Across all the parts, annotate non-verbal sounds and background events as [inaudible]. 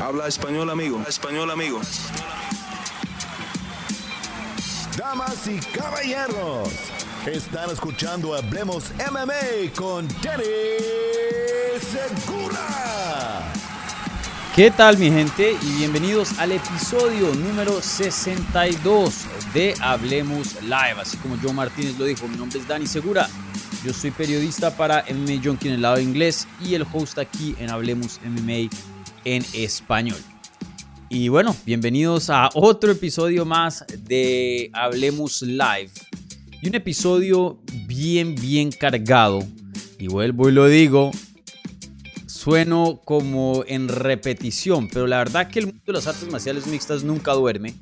Habla español, amigo. español, amigo. Damas y caballeros, están escuchando Hablemos MMA con Danny Segura. ¿Qué tal mi gente? Y bienvenidos al episodio número 62 de Hablemos Live. Así como Joe Martínez lo dijo, mi nombre es Dani Segura. Yo soy periodista para MMA Junkie en el lado inglés y el host aquí en Hablemos MMA en español. Y bueno, bienvenidos a otro episodio más de Hablemos Live. Y un episodio bien, bien cargado. Y vuelvo y lo digo, sueno como en repetición, pero la verdad que el mundo de las artes marciales mixtas nunca duerme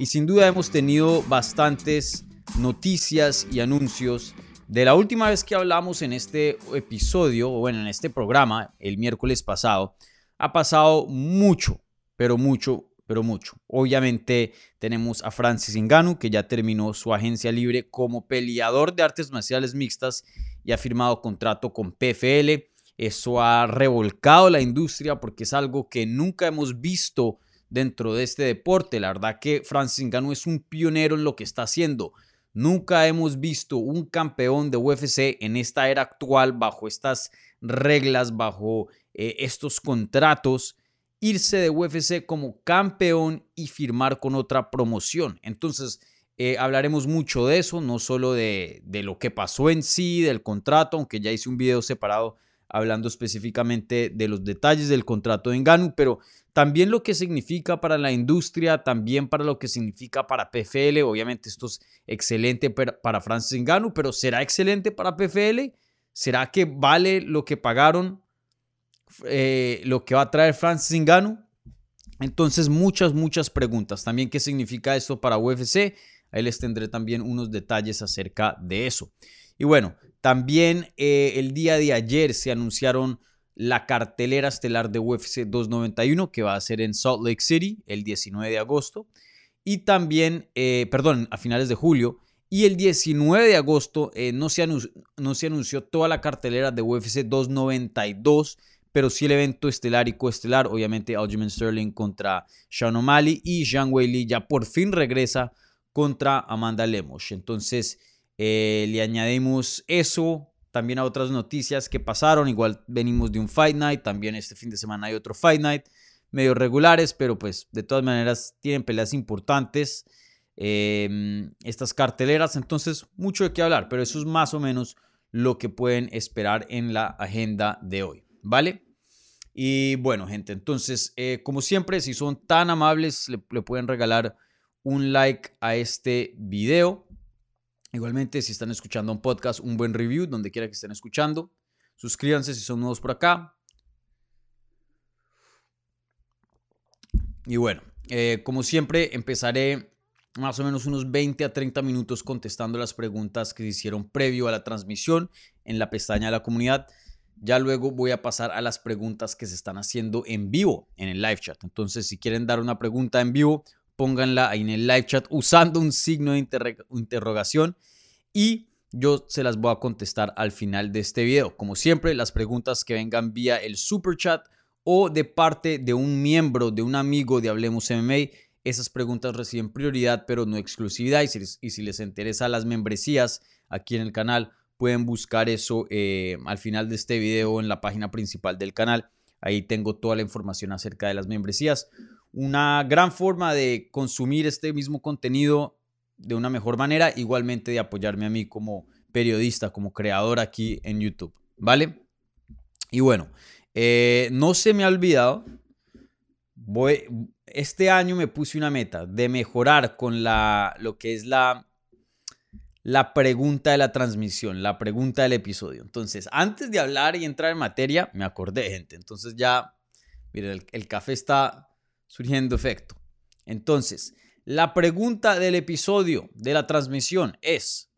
y sin duda hemos tenido bastantes noticias y anuncios. De la última vez que hablamos en este episodio, o bueno, en este programa, el miércoles pasado, ha pasado mucho, pero mucho, pero mucho. Obviamente tenemos a Francis Ngannou, que ya terminó su agencia libre como peleador de artes marciales mixtas y ha firmado contrato con PFL. Eso ha revolcado la industria porque es algo que nunca hemos visto dentro de este deporte. La verdad que Francis Ngannou es un pionero en lo que está haciendo. Nunca hemos visto un campeón de UFC en esta era actual, bajo estas reglas, bajo eh, estos contratos, irse de UFC como campeón y firmar con otra promoción. Entonces, eh, hablaremos mucho de eso, no solo de, de lo que pasó en sí, del contrato, aunque ya hice un video separado hablando específicamente de los detalles del contrato de Enganu, pero también lo que significa para la industria, también para lo que significa para PFL. Obviamente esto es excelente para Francis Enganu, pero ¿será excelente para PFL? ¿Será que vale lo que pagaron, eh, lo que va a traer Francis Enganu? Entonces muchas, muchas preguntas. También qué significa esto para UFC. Ahí les tendré también unos detalles acerca de eso. Y bueno, también eh, el día de ayer se anunciaron la cartelera estelar de UFC 291 que va a ser en Salt Lake City el 19 de agosto. Y también, eh, perdón, a finales de julio. Y el 19 de agosto no, se no se anunció toda la cartelera de UFC 292, pero sí el evento estelar y coestelar. Obviamente, Aljamain Sterling contra Sean O'Malley y Zhang Weili ya por fin regresa contra Amanda Lemos. Entonces, eh, le añadimos eso también a otras noticias que pasaron. Igual venimos de un Fight Night. También este fin de semana hay otro Fight Night. Medio regulares, pero pues de todas maneras tienen peleas importantes. Em, estas carteleras. Entonces, mucho de qué hablar. Pero eso es más o menos lo que pueden esperar en la agenda de hoy. ¿Vale? Y bueno, gente, entonces, eh, como siempre, si son tan amables, le, pueden regalar un like a este video. Igualmente, si están escuchando un podcast, un buen review, donde quiera que estén escuchando. Suscríbanse si son nuevos por acá. Y bueno, eh, como siempre, empezaré más o menos unos 20 a 30 minutos contestando las preguntas que se hicieron previo a la transmisión en la pestaña de la comunidad. Ya luego voy a pasar a las preguntas que se están haciendo en vivo en el live chat. Entonces, si quieren dar una pregunta en vivo, pónganla ahí en el live chat usando un signo de interrogación y yo se las voy a contestar al final de este video. Como siempre, las preguntas que vengan vía el super chat o de parte de un miembro, de un amigo de Hablemos MMA, esas preguntas reciben prioridad, pero no exclusividad. Y si les, interesa las membresías aquí en el canal, pueden buscar eso eh, al final de este video en la página principal del canal. Ahí tengo toda la información acerca de las membresías una gran forma de consumir este mismo contenido de una mejor manera, igualmente de apoyarme a mí como periodista, como creador aquí en YouTube, ¿vale? Y bueno, eh, no se me ha olvidado, este año me puse una meta de mejorar con la, lo que es la, la pregunta de la transmisión, la pregunta del episodio. Entonces, antes de hablar y entrar en materia, me acordé, gente. Entonces ya, miren, el café está surgiendo efecto. Entonces, la pregunta del episodio de la transmisión es,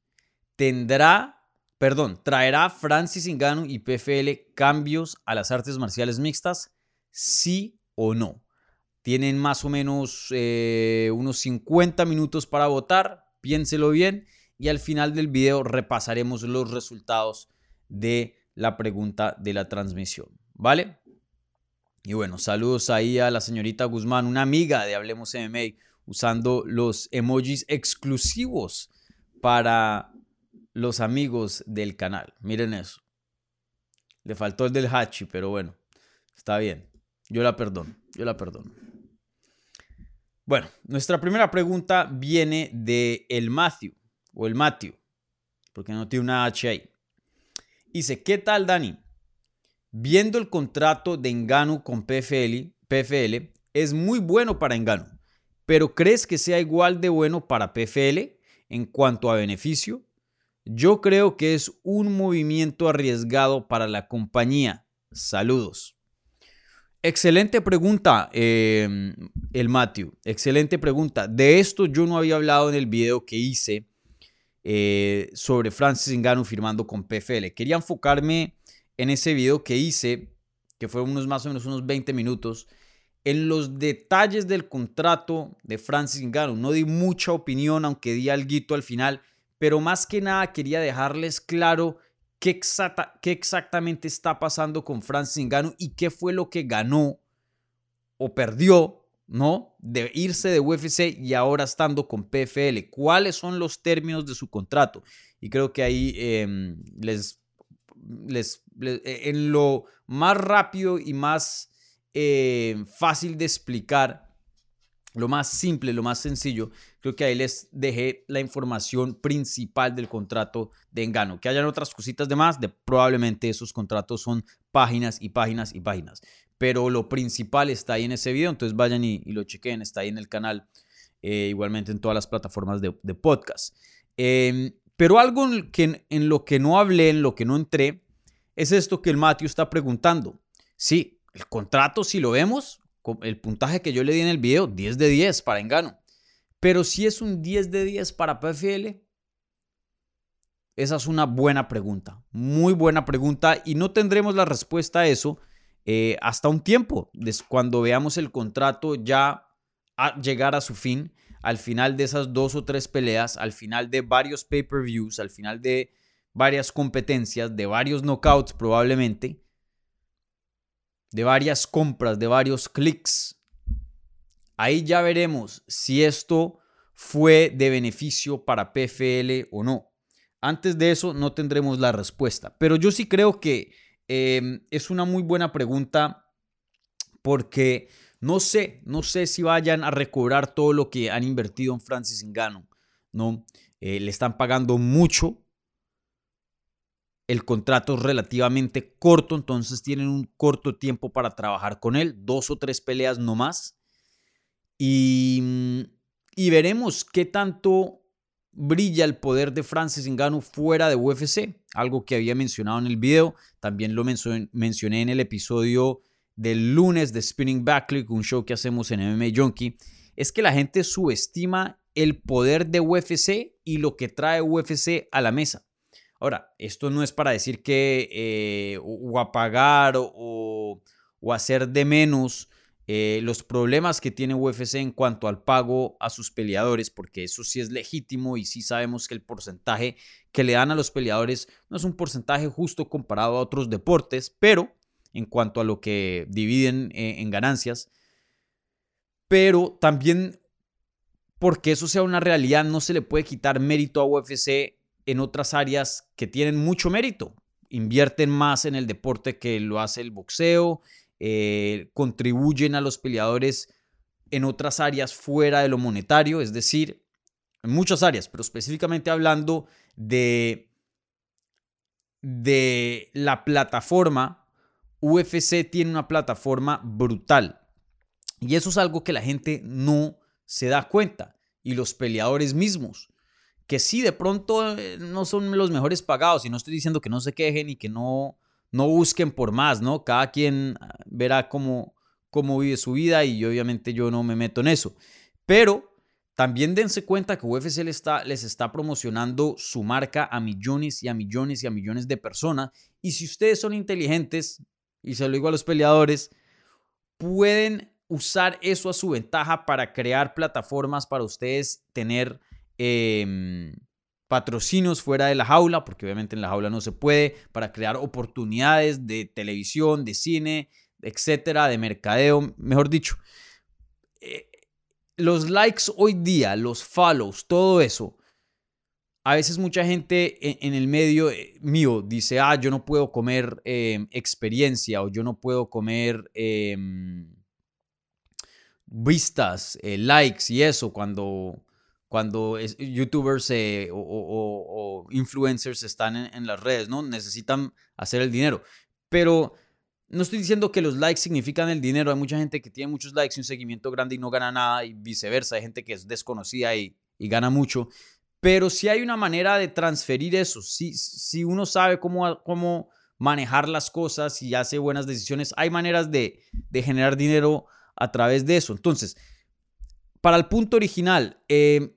¿tendrá, perdón, traerá Francis Ngannou y PFL cambios a las artes marciales mixtas? ¿Sí o no? Tienen más o menos eh, unos 50 minutos para votar, piénselo bien y al final del video repasaremos los resultados de la pregunta de la transmisión, ¿vale? Y bueno, saludos ahí a la señorita Guzmán, una amiga de Hablemos MMA, usando los emojis exclusivos para los amigos del canal. Miren eso. Le faltó el del Hachi, pero bueno, está bien. Yo la perdono, yo la perdono. Bueno, nuestra primera pregunta viene de el Matthew, o el Matthew, porque no tiene una H ahí. Dice, ¿qué tal Dani? Viendo el contrato de Engano con PFL, PFL es muy bueno para Engano, pero ¿crees que sea igual de bueno para PFL en cuanto a beneficio? Yo creo que es un movimiento arriesgado para la compañía. Saludos. Excelente pregunta, em, el Matthew. Excelente pregunta. De esto yo no había hablado en el video que hice eh, sobre Francis Ngannou firmando con PFL. Quería enfocarme en ese video que hice, que fue unos más o menos unos 20 minutos, en los detalles del contrato de Francis Ngannou. No di mucha opinión, aunque di algo al final, pero más que nada quería dejarles claro qué, exacta, qué exactamente está pasando con Francis Ngannou y qué fue lo que ganó o perdió, ¿no? De irse de UFC y ahora estando con PFL. ¿Cuáles son los términos de su contrato? Y creo que ahí em, les, les, en lo más rápido y más eh, fácil de explicar, lo más simple, lo más sencillo, creo que ahí les dejé la información principal del contrato de Engano. Que hayan otras cositas de más, de probablemente esos contratos son páginas y páginas y páginas. Pero lo principal está ahí en ese video, entonces vayan y, lo chequen, está ahí en el canal, eh, igualmente en todas las plataformas de, podcast. Em, pero algo que, en lo que no hablé, en lo que no entré, es esto que el Matthew está preguntando. Sí, el contrato, si lo vemos, el puntaje que yo le di en el video, 10 de 10 para Engano. Pero si es un 10 de 10 para PFL, esa es una buena pregunta, muy buena pregunta y no tendremos la respuesta a eso eh, hasta un tiempo, cuando veamos el contrato ya a llegar a su fin, al final de esas dos o tres peleas, al final de varios pay-per-views, al final de varias competencias, de varios knockouts probablemente, de varias compras, de varios clics. Ahí ya veremos si esto fue de beneficio para PFL o no. Antes de eso no tendremos la respuesta. Pero yo sí creo que em, es una muy buena pregunta porque no sé, no sé si vayan a recobrar todo lo que han invertido en Francis Ngannou, ¿no? Eh, le están pagando mucho el contrato es relativamente corto, entonces tienen un corto tiempo para trabajar con él, dos o tres peleas no más. Y, y veremos qué tanto brilla el poder de Francis Ngannou fuera de UFC, algo que había mencionado en el video, también lo mencioné en el episodio del lunes de Spinning Backlick, un show que hacemos en MMA Junkie, es que la gente subestima el poder de UFC y lo que trae UFC a la mesa. Ahora, esto no es para decir que eh, o apagar o, hacer de menos eh, los problemas que tiene UFC en cuanto al pago a sus peleadores, porque eso sí es legítimo y sí sabemos que el porcentaje que le dan a los peleadores no es un porcentaje justo comparado a otros deportes, pero en cuanto a lo que dividen eh, en ganancias, pero también porque eso sea una realidad, no se le puede quitar mérito a UFC en otras áreas que tienen mucho mérito. Invierten más en el deporte que lo hace el boxeo, eh, contribuyen a los peleadores en otras áreas fuera de lo monetario, es decir, en muchas áreas, pero específicamente hablando de, de la plataforma, UFC tiene una plataforma brutal. Y eso es algo que la gente no se da cuenta. Y los peleadores mismos que sí, de pronto eh, no son los mejores pagados y no estoy diciendo que no se quejen y que no, no busquen por más, ¿no? Cada quien ah, verá cómo, cómo vive su vida y obviamente yo no me meto en eso. Pero también dense cuenta que UFC les está, les está promocionando su marca a millones y a millones y a millones de personas. Y si ustedes son inteligentes, y se lo digo a los peleadores, pueden usar eso a su ventaja para crear plataformas para ustedes tener Em, patrocinios fuera de la jaula, porque obviamente en la jaula no se puede, para crear oportunidades de televisión, de cine, etcétera, de mercadeo, mejor dicho. Eh, los likes hoy día, los follows, todo eso, a veces mucha gente en, el medio eh, mío dice, ah, yo no puedo comer em, experiencia o yo no puedo comer vistas, eh, likes y eso cuando, cuando youtubers o, influencers están en, en, las redes, ¿no? Necesitan hacer el dinero. Pero no estoy diciendo que los likes significan el dinero. Hay mucha gente que tiene muchos likes y un seguimiento grande y no gana nada y viceversa. Hay gente que es desconocida y, y gana mucho. Pero si hay una manera de transferir eso. Si, si uno sabe cómo, cómo manejar las cosas y hace buenas decisiones, hay maneras de, de generar dinero a través de eso. Entonces, para el punto original, eh,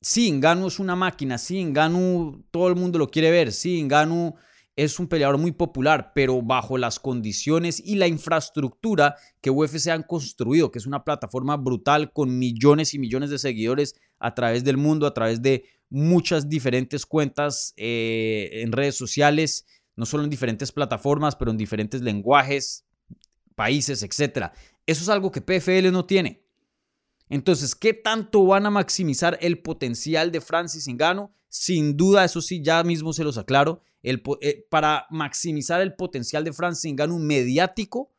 sí, Ngannou es una máquina, sí, Ngannou todo el mundo lo quiere ver, sí, Ngannou es un peleador muy popular, pero bajo las condiciones y la infraestructura que UFC han construido, que es una plataforma brutal con millones y millones de seguidores a través del mundo, a través de muchas diferentes cuentas eh, en redes sociales, no solo en diferentes plataformas, pero en diferentes lenguajes, países, etc. Eso es algo que PFL no tiene. Entonces, ¿qué tanto van a maximizar el potencial de Francis Ngannou? Sin duda, eso sí, ya mismo se los aclaro, eh, para maximizar el potencial de Francis Ngannou mediático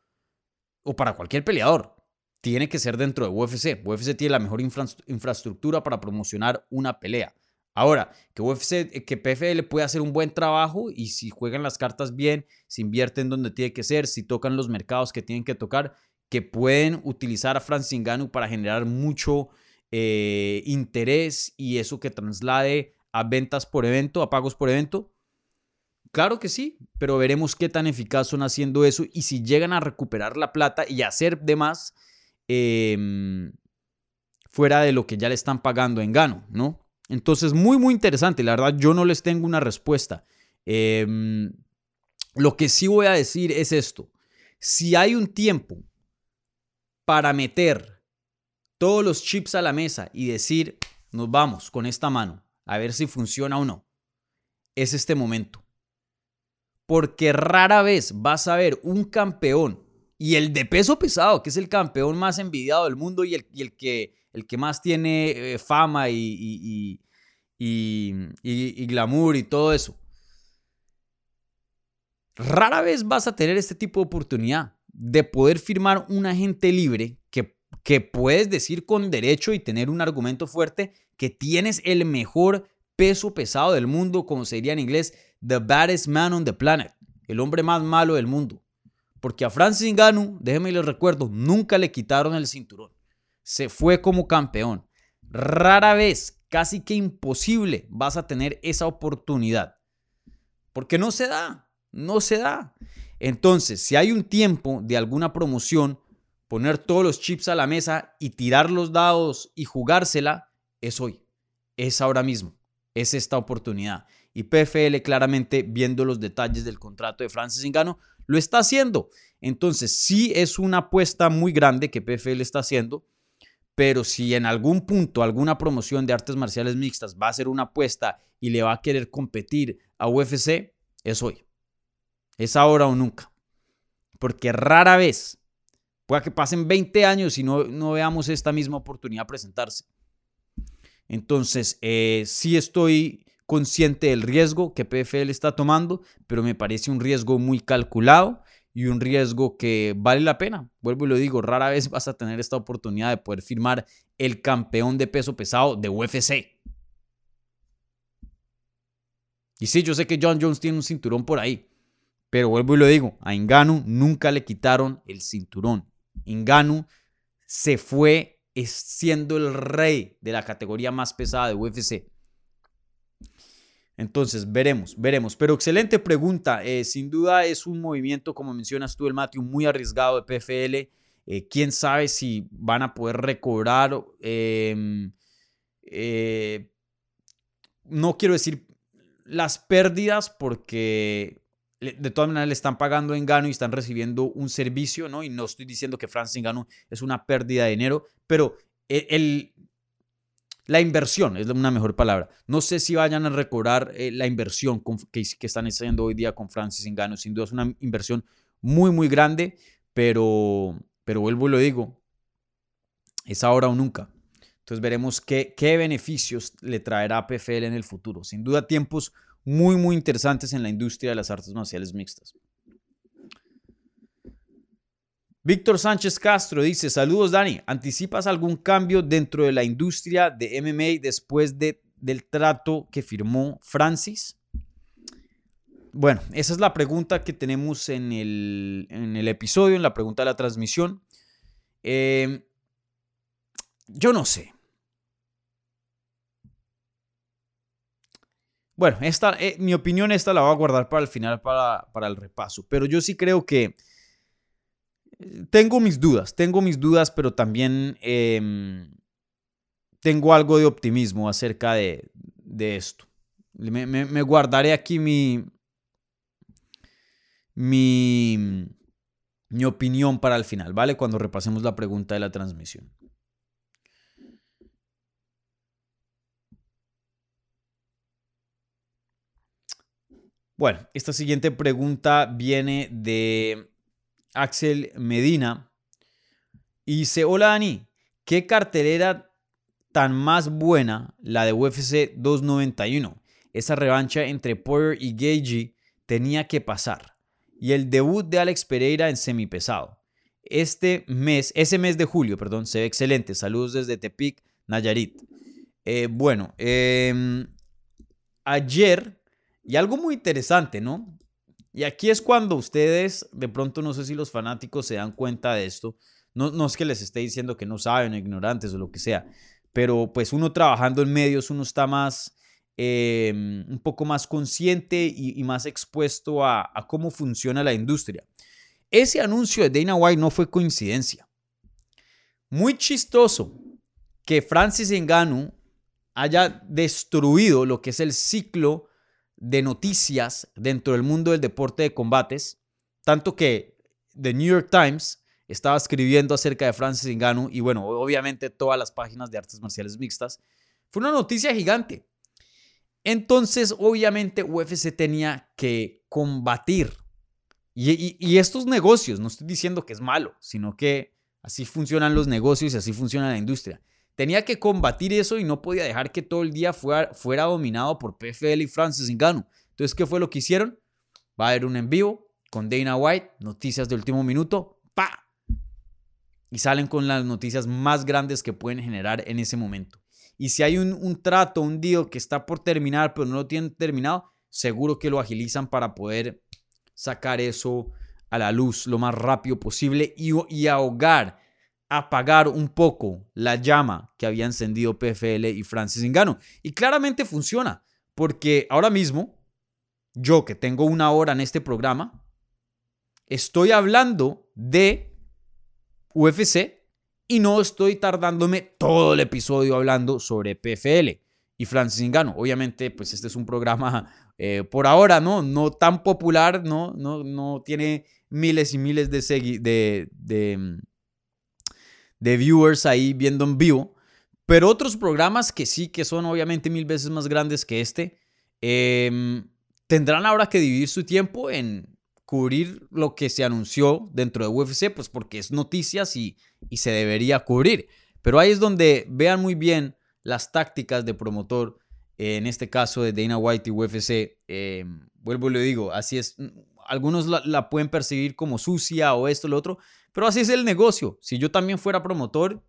o para cualquier peleador, tiene que ser dentro de UFC. UFC tiene la mejor infraestructura para promocionar una pelea. Ahora, que UFC, eh, que PFL puede hacer un buen trabajo y si juegan las cartas bien, si invierten donde tiene que ser, si tocan los mercados que tienen que tocar, que pueden utilizar a Francis para generar mucho eh, interés y eso que traslade a ventas por evento, a pagos por evento, Claro que sí, pero veremos qué tan eficaz son haciendo eso y si llegan a recuperar la plata y hacer de más em, fuera de lo que ya le están pagando en gano, ¿no? Entonces, muy, muy interesante. La verdad, yo no les tengo una respuesta. Em, lo que sí voy a decir es esto. Si hay un tiempo para meter todos los chips a la mesa y decir, nos vamos con esta mano, a ver si funciona o no, es este momento porque rara vez vas a ver un campeón y el de peso pesado, que es el campeón más envidiado del mundo y el, el que, el que más tiene eh, fama y, y, glamour y todo eso. Rara vez vas a tener este tipo de oportunidad de poder firmar un agente libre que, que puedes decir con derecho y tener un argumento fuerte que tienes el mejor peso pesado del mundo, como se diría en inglés, the baddest man on the planet, el hombre más malo del mundo. Porque a Francis Ngannou, déjenme les recuerdo, nunca le quitaron el cinturón. Se fue como campeón. Rara vez, casi que imposible, vas a tener esa oportunidad. Porque no se da, no se da. Entonces, si hay un tiempo de alguna promoción, poner todos los chips a la mesa y tirar los dados y jugársela, es hoy, es ahora mismo es esta oportunidad. Y PFL claramente viendo los detalles del contrato de Francis Ngannou lo está haciendo. Entonces sí es una apuesta muy grande que PFL está haciendo, pero si en algún punto alguna promoción de artes marciales mixtas va a hacer una apuesta y le va a querer competir a UFC, es hoy. Es ahora o nunca. Porque rara vez, pueda que pasen 20 años y no, no veamos esta misma oportunidad presentarse. Entonces, eh, sí estoy consciente del riesgo que PFL está tomando, pero me parece un riesgo muy calculado y un riesgo que vale la pena. Vuelvo y lo digo, rara vez vas a tener esta oportunidad de poder firmar el campeón de peso pesado de UFC. Y sí, yo sé que John Jones tiene un cinturón por ahí, pero vuelvo y lo digo, a Inganu nunca le quitaron el cinturón. Inganu se fue siendo el rey de la categoría más pesada de UFC. Entonces, veremos, veremos. Pero excelente pregunta. Eh, sin duda es un movimiento, como mencionas tú, el Matthew, muy arriesgado de PFL. Eh, quién sabe si van a poder recobrar. Em, eh, no quiero decir las pérdidas porque de todas maneras le están pagando en gano y están recibiendo un servicio, ¿no? Y no estoy diciendo que Francis Gano es una pérdida de dinero, pero el, la inversión es una mejor palabra. No sé si vayan a recobrar eh, la inversión que, están haciendo hoy día con Francis Ngannou. Sin duda es una inversión muy, muy grande, pero, pero vuelvo y lo digo, es ahora o nunca. Entonces veremos qué, qué beneficios le traerá PFL en el futuro. Sin duda tiempos muy, muy interesantes en la industria de las artes marciales mixtas. Víctor Sánchez Castro dice, saludos Dani, ¿anticipas algún cambio dentro de la industria de MMA después de, del trato que firmó Francis? Bueno, esa es la pregunta que tenemos en el, en el episodio, en la pregunta de la transmisión. Eh, yo no sé. Bueno, esta, eh, mi opinión esta la voy a guardar para el final, para, para el repaso. Pero yo sí creo que tengo mis dudas, tengo mis dudas, pero también em, tengo algo de optimismo acerca de, esto. Me, guardaré aquí mi, mi, mi opinión para el final, ¿vale? Cuando repasemos la pregunta de la transmisión. Bueno, esta siguiente pregunta viene de Axel Medina. Y dice, hola Dani, ¿qué cartelera tan más buena la de UFC 291? Esa revancha entre Poirier y Gagey tenía que pasar. Y el debut de Alex Pereira en semipesado. Este mes, ese mes de julio, perdón, se ve excelente. Saludos desde Tepic, Nayarit. Eh, bueno, em, ayer, y algo muy interesante, ¿no? Y aquí es cuando ustedes, de pronto no sé si los fanáticos se dan cuenta de esto, no, no es que les esté diciendo que no saben, ignorantes o lo que sea, pero pues uno trabajando en medios, uno está más, em, un poco más consciente y, más expuesto a, a, cómo funciona la industria. Ese anuncio de Dana White no fue coincidencia. Muy chistoso que Francis Ngannou haya destruido lo que es el ciclo de noticias dentro del mundo del deporte de combates, tanto que The New York Times estaba escribiendo acerca de Francis Ngannou y bueno, obviamente todas las páginas de artes marciales mixtas. Fue una noticia gigante. Entonces, obviamente UFC tenía que combatir. Y, y, estos negocios, no estoy diciendo que es malo, sino que así funcionan los negocios y así funciona la industria. Tenía que combatir eso y no podía dejar que todo el día fuera, fuera dominado por PFL y Francis Ngannou. Entonces, ¿qué fue lo que hicieron? Va a haber un en vivo con Dana White, noticias de último minuto, ¡pa! Y salen con las noticias más grandes que pueden generar en ese momento. Y si hay un, un trato, un deal que está por terminar, pero no lo tienen terminado, seguro que lo agilizan para poder sacar eso a la luz lo más rápido posible y, y ahogar apagar un poco la llama que había encendido PFL y Francis Ngannou. Y claramente funciona, porque ahora mismo, yo que tengo una hora en este programa, estoy hablando de UFC y no estoy tardándome todo el episodio hablando sobre PFL y Francis Ngannou. Obviamente, pues este es un programa eh, por ahora, ¿no? No tan popular, ¿no? No, no tiene miles y miles de, de, de de viewers ahí viendo en vivo. Pero otros programas que sí, que son obviamente mil veces más grandes que este, em, tendrán ahora que dividir su tiempo en cubrir lo que se anunció dentro de UFC, pues porque es noticias y, y se debería cubrir. Pero ahí es donde vean muy bien las tácticas de promotor, en este caso de Dana White y UFC. Em, vuelvo y le digo, así es. Algunos la, la, pueden percibir como sucia o esto, lo otro, pero así es el negocio. Si yo también fuera promotor,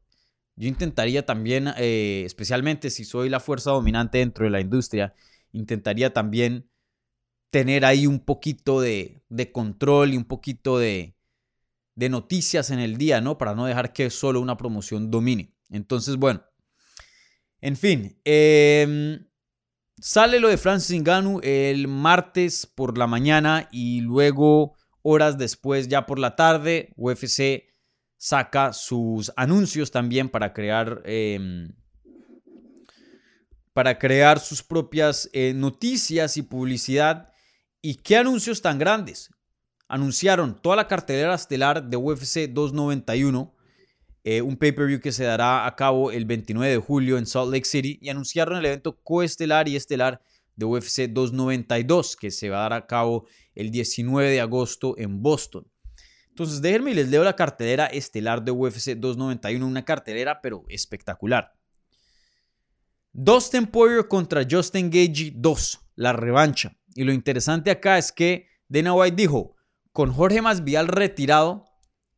yo intentaría también, eh, especialmente si soy la fuerza dominante dentro de la industria, intentaría también tener ahí un poquito de, control y un poquito de, noticias en el día, ¿no? Para no dejar que solo una promoción domine. Entonces, bueno, en fin, em, sale lo de Francis Ngannou el martes por la mañana y luego Horas después, ya por la tarde, UFC saca sus anuncios también para crear, em, para crear sus propias eh, noticias y publicidad. ¿Y qué anuncios tan grandes? Anunciaron toda la cartelera estelar de UFC 291, eh, un pay-per-view que se dará a cabo el 29 de julio en Salt Lake City, y anunciaron el evento coestelar y estelar de UFC 292 que se va a dar a cabo el 19 de agosto en Boston. Entonces, déjenme y les leo la cartelera estelar de UFC 291, una cartelera pero espectacular. Dustin Poirier contra Justin Gagey 2, la revancha. Y lo interesante acá es que Dana White dijo, con Jorge Masvidal retirado,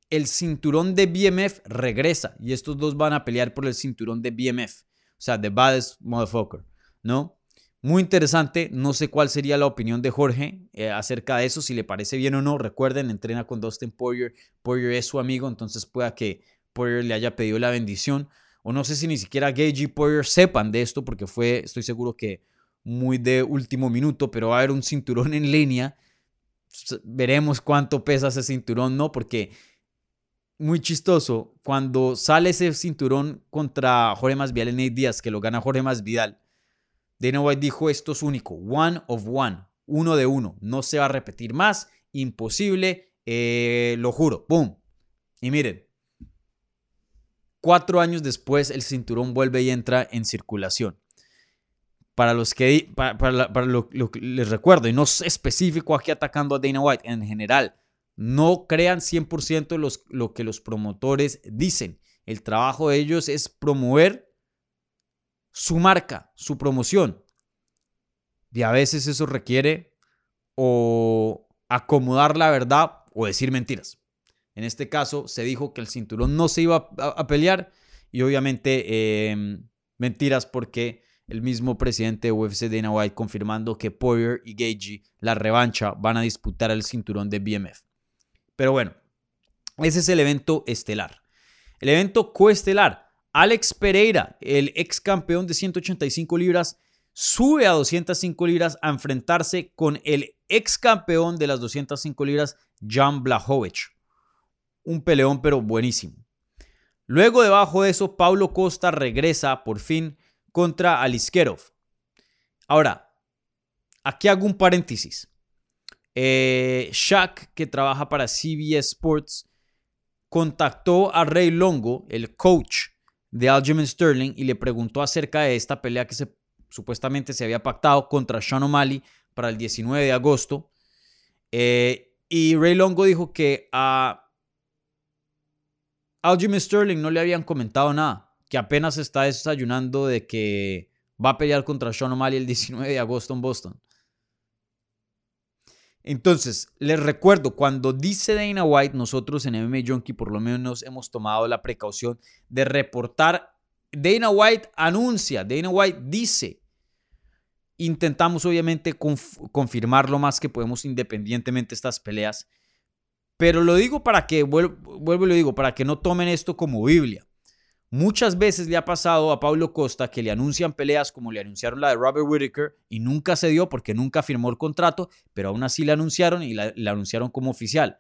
el cinturón de BMF regresa y estos dos van a pelear por el cinturón de BMF, o sea, The Baddest Motherfucker, ¿no? Muy interesante, no sé cuál sería la opinión de Jorge eh, acerca de eso, si le parece bien o no. Recuerden, entrena con Dustin Poirier, Poirier es su amigo, entonces pueda que Poirier le haya pedido la bendición. O no sé si ni siquiera Gage y Poirier sepan de esto, porque fue, estoy seguro que muy de último minuto, pero va a haber un cinturón en línea. Veremos cuánto pesa ese cinturón, ¿no? Porque muy chistoso, cuando sale ese cinturón contra Jorge Masvidal en 8 días, que lo gana Jorge Masvidal, Dana White dijo esto es único, one of one, uno de uno, no se va a repetir más, imposible, eh, lo juro, boom. Y miren, cuatro años después el cinturón vuelve y entra en circulación. Para los que, lo, les recuerdo, y no es específico aquí atacando a Dana White, en general, no crean 100% los, lo que los promotores dicen. El trabajo de ellos es promover su marca, su promoción. Y a veces eso requiere o acomodar la verdad o decir mentiras. En este caso se dijo que el cinturón no se iba a, pelear y obviamente em, mentiras porque el mismo presidente de UFC Dana White confirmando que Poirier y Gagey, la revancha, van a disputar el cinturón de BMF. Pero bueno, ese es el evento estelar. El evento coestelar, Alex Pereira, el ex campeón de 185 libras, sube a 205 libras a enfrentarse con el ex campeón de las 205 libras, Jan Blachowicz. Un peleón pero buenísimo. Luego debajo de eso, Paulo Costa regresa por fin contra Aliskerov. Ahora, aquí hago un paréntesis. Eh, Shaq, que trabaja para CBS Sports, contactó a Ray Longo, el coach de Aljamain Sterling, y le preguntó acerca de esta pelea que supuestamente se había pactado contra Sean O'Malley para el 19 de agosto. Eh, y Ray Longo dijo que a Aljamain Sterling no le habían comentado nada, que apenas está desayunando de que va a pelear contra Sean O'Malley el 19 de agosto en Boston. Entonces, les recuerdo, cuando dice Dana White, nosotros en MMA Junkie por lo menos hemos tomado la precaución de reportar. Dana White anuncia, Dana White dice. Intentamos obviamente confirmar lo más que podemos independientemente estas peleas. Pero lo digo para que, vuelvo y lo digo, para que no tomen esto como Biblia. Muchas veces le ha pasado a Pablo Costa que le anuncian peleas como le anunciaron la de Robert Whittaker y nunca se dio porque nunca firmó el contrato, pero aún así le anunciaron y la, anunciaron como oficial.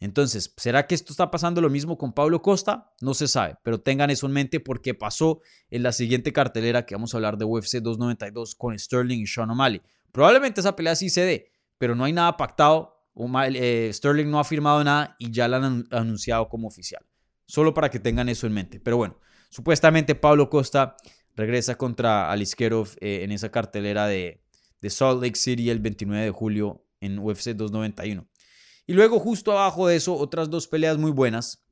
Entonces, ¿será que esto está pasando lo mismo con Pablo Costa? No se sabe, pero tengan eso en mente porque pasó en la siguiente cartelera que vamos a hablar de UFC 292 con Sterling y Sean O'Malley. Probablemente esa pelea sí se dé, pero no hay nada pactado. Eh, Sterling no ha firmado nada y ya la han anunciado como oficial. Solo para que tengan eso en mente. Pero bueno, supuestamente Pablo Costa regresa contra Aliskerov eh, en esa cartelera de, de Salt Lake City el 29 de julio en UFC 291. Y luego justo abajo de eso, otras dos peleas muy buenas.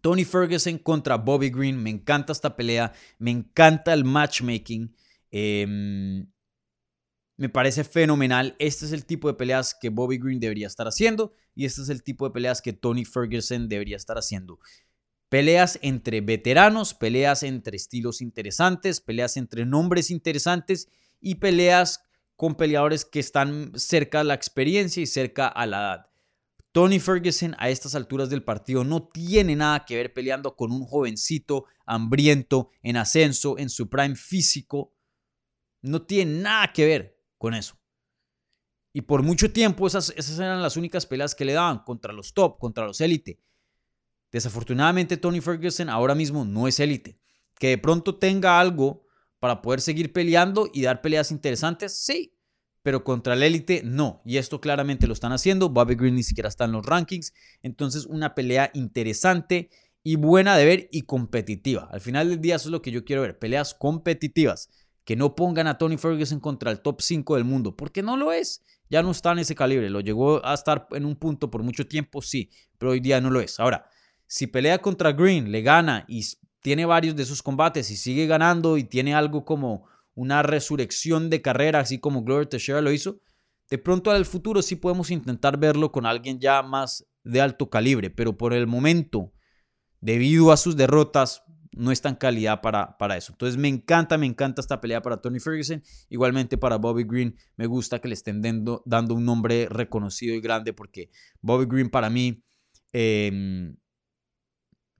Tony Ferguson contra Bobby Green. Me encanta esta pelea. Me encanta el matchmaking. Em, me parece fenomenal. Este es el tipo de peleas que Bobby Green debería estar haciendo y este es el tipo de peleas que Tony Ferguson debería estar haciendo. Peleas entre veteranos, peleas entre estilos interesantes, peleas entre nombres interesantes y peleas con peleadores que están cerca a la experiencia y cerca a la edad. Tony Ferguson a estas alturas del partido no tiene nada que ver peleando con un jovencito hambriento, en ascenso, en su prime físico. No tiene nada que ver con eso. Y por mucho tiempo esas, esas eran las únicas peleas que le daban contra los top, contra los élite. Desafortunadamente Tony Ferguson ahora mismo no es élite. Que de pronto tenga algo para poder seguir peleando y dar peleas interesantes, sí. Pero contra el élite no. Y esto claramente lo están haciendo. Bobby Green ni siquiera está en los rankings. Entonces una pelea interesante y buena de ver y competitiva. Al final del día eso es lo que yo quiero ver. Peleas competitivas. Que no pongan a Tony Ferguson contra el top 5 del mundo. Porque no lo es Ya no está en ese calibre. Lo llegó a estar en un punto por mucho tiempo, sí, pero hoy día no lo es. Ahora, si pelea contra Green, le gana y tiene varios de esos combates y sigue ganando y tiene algo como una resurrección de carrera, así como Glover Teixeira lo hizo, de pronto al futuro sí podemos intentar verlo con alguien ya más de alto calibre, pero por el momento, debido a sus derrotas, no es tan calidad para, para eso. Entonces me encanta, me encanta esta pelea para Tony Ferguson. Igualmente para Bobby Green, me gusta que le estén dando, dando un nombre reconocido y grande porque Bobby Green para mí em,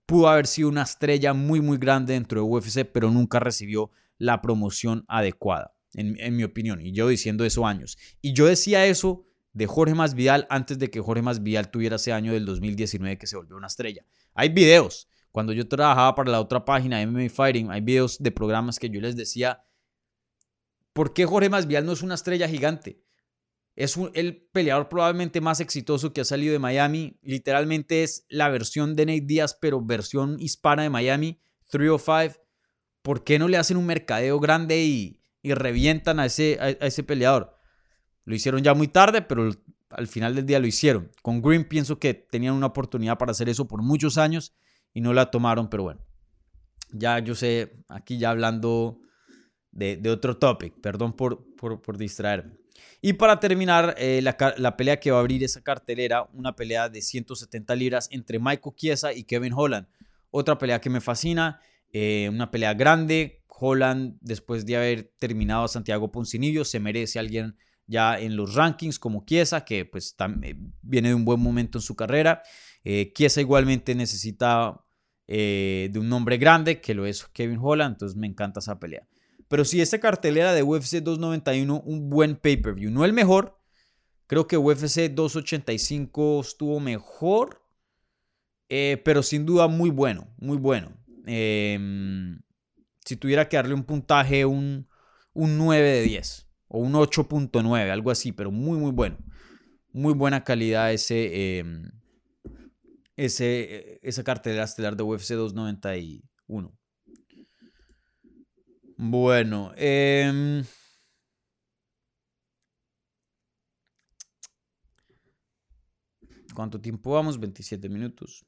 pudo haber sido una estrella muy, muy grande dentro de UFC, pero nunca recibió la promoción adecuada en, mi opinión. Y yo diciendo eso años. Y yo decía eso de Jorge Masvidal antes de que Jorge Masvidal tuviera ese año del 2019 que se volvió una estrella. Hay videos. Cuando yo trabajaba para la otra página, MMA Fighting, hay videos de programas que yo les decía, ¿por qué Jorge Masvidal no es una estrella gigante? Es el peleador probablemente más exitoso que ha salido de Miami. Literalmente es la versión de Nate Díaz, pero versión hispana de Miami, 305. ¿Por qué no le hacen un mercadeo grande y, y revientan a ese, a, ese peleador. Lo hicieron ya muy tarde, pero al final del día lo hicieron. Con Green pienso que tenían una oportunidad para hacer eso por muchos años y no la tomaron, pero bueno. Ya yo sé, aquí ya hablando de, otro topic, perdón por, por, distraerme. Y para terminar, eh, la, pelea que va a abrir esa cartelera, una pelea de 170 libras entre Michael Chiesa y Kevin Holland. Otra pelea que me fascina, eh, una pelea grande, Holland, después de haber terminado a Santiago Poncinibio, se merece alguien ya en los rankings como Chiesa, que pues eh, viene de un buen momento en su carrera. Eh, igualmente necesita eh, de un nombre grande, que lo es Kevin Holland, entonces me encanta esa pelea. Pero si esta cartelera de UFC 291, un buen pay-per-view, no el mejor, creo que UFC 285 estuvo mejor, pero sin duda muy bueno, muy bueno. Em, si tuviera que darle un puntaje, un, 9 de 10 o un 8.9, algo así, pero muy, muy bueno. Muy buena calidad ese, em, ese, esa cartelera estelar de UFC 291. Bueno, em, ¿cuánto tiempo vamos? 27 minutos.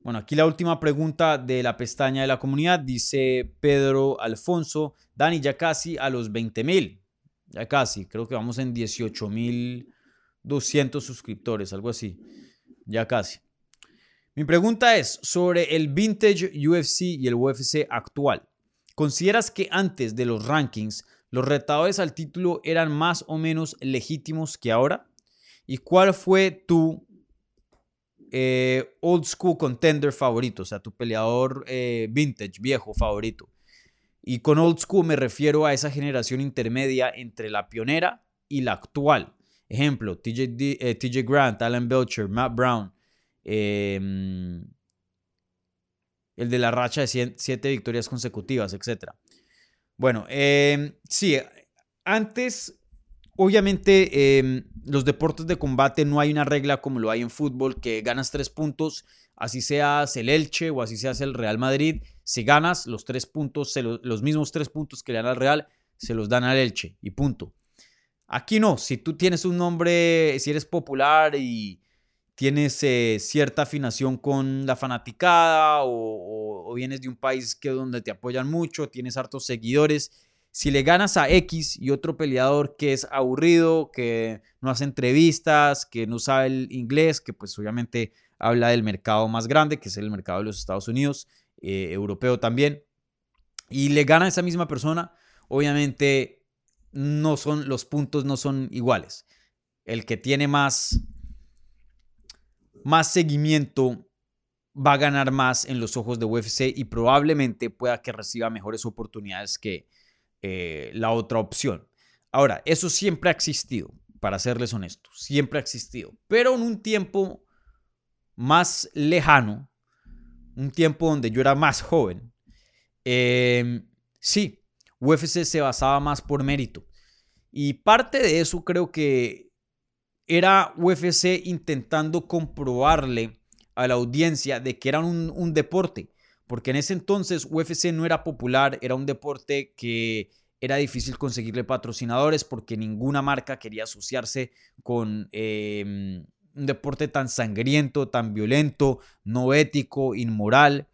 Bueno, aquí la última pregunta de la pestaña de la comunidad dice Pedro Alfonso, Dani, ya casi a los 20 mil, ya casi, creo que vamos en 18 mil 200 suscriptores, algo así, ya casi. Mi pregunta es sobre el vintage UFC y el UFC actual. ¿Consideras que antes de los rankings los retadores al título eran más o menos legítimos que ahora? ¿Y cuál fue tu eh, old school contender favorito, o sea, tu peleador eh, vintage, viejo favorito. Y con old school me refiero a esa generación intermedia entre la pionera y la actual. Ejemplo, TJ, eh, Grant, Alan Belcher, Matt Brown. Em, el de la racha de siete, victorias consecutivas, etc. Bueno, em, sí, antes Obviamente, em, los deportes de combate no hay una regla como lo hay en fútbol, que ganas tres puntos, así seas el Elche o así seas el Real Madrid. Si ganas los tres puntos, los mismos tres puntos que le dan al Real, se los dan al Elche y punto. Aquí no, si tú tienes un nombre, si eres popular y tienes eh, cierta afinación con la fanaticada o, vienes de un país que donde te apoyan mucho, tienes hartos seguidores si le ganas a X y otro peleador que es aburrido, que no hace entrevistas, que no sabe el inglés, que pues obviamente habla del mercado más grande, que es el mercado de los Estados Unidos, eh, europeo también, y le gana a esa misma persona, obviamente no son, los puntos no son iguales. El que tiene más, más seguimiento va a ganar más en los ojos de UFC y probablemente pueda que reciba mejores oportunidades que, eh, la otra opción. Ahora, eso siempre ha existido, para serles honestos, siempre ha existido, pero en un tiempo más lejano, un tiempo donde yo era más joven, em, sí, UFC se basaba más por mérito. Y parte de eso creo que era UFC intentando comprobarle a la audiencia de que era un, un deporte porque en ese entonces UFC no era popular, era un deporte que era difícil conseguirle patrocinadores porque ninguna marca quería asociarse con em, un deporte tan sangriento, tan violento, no ético, inmoral.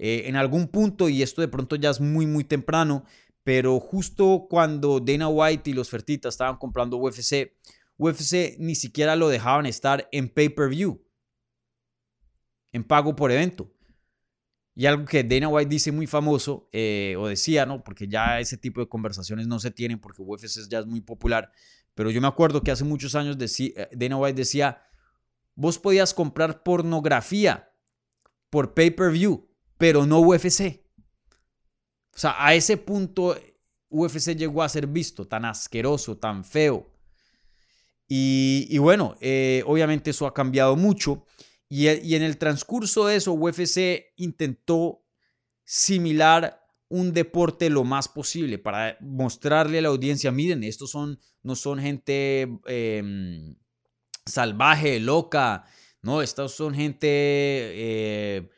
Eh, en algún punto, y esto de pronto ya es muy, muy temprano, pero justo cuando Dana White y los Fertitas estaban comprando UFC, UFC ni siquiera lo dejaban estar en pay-per-view, en pago por evento. Y algo que Dana White dice muy famoso, eh, o decía, ¿no? Porque ya ese tipo de conversaciones no se tienen porque UFC ya es muy popular. Pero yo me acuerdo que hace muchos años eh, Dana White decía, vos podías comprar pornografía por pay-per-view, pero no UFC. O sea, a ese punto UFC llegó a ser visto, tan asqueroso, tan feo. Y, bueno, eh, obviamente eso ha cambiado mucho. Y, en el transcurso de eso, UFC intentó similar un deporte lo más posible para mostrarle a la audiencia, miren, estos son, no son gente em, salvaje, loca, no, estos son gente eh,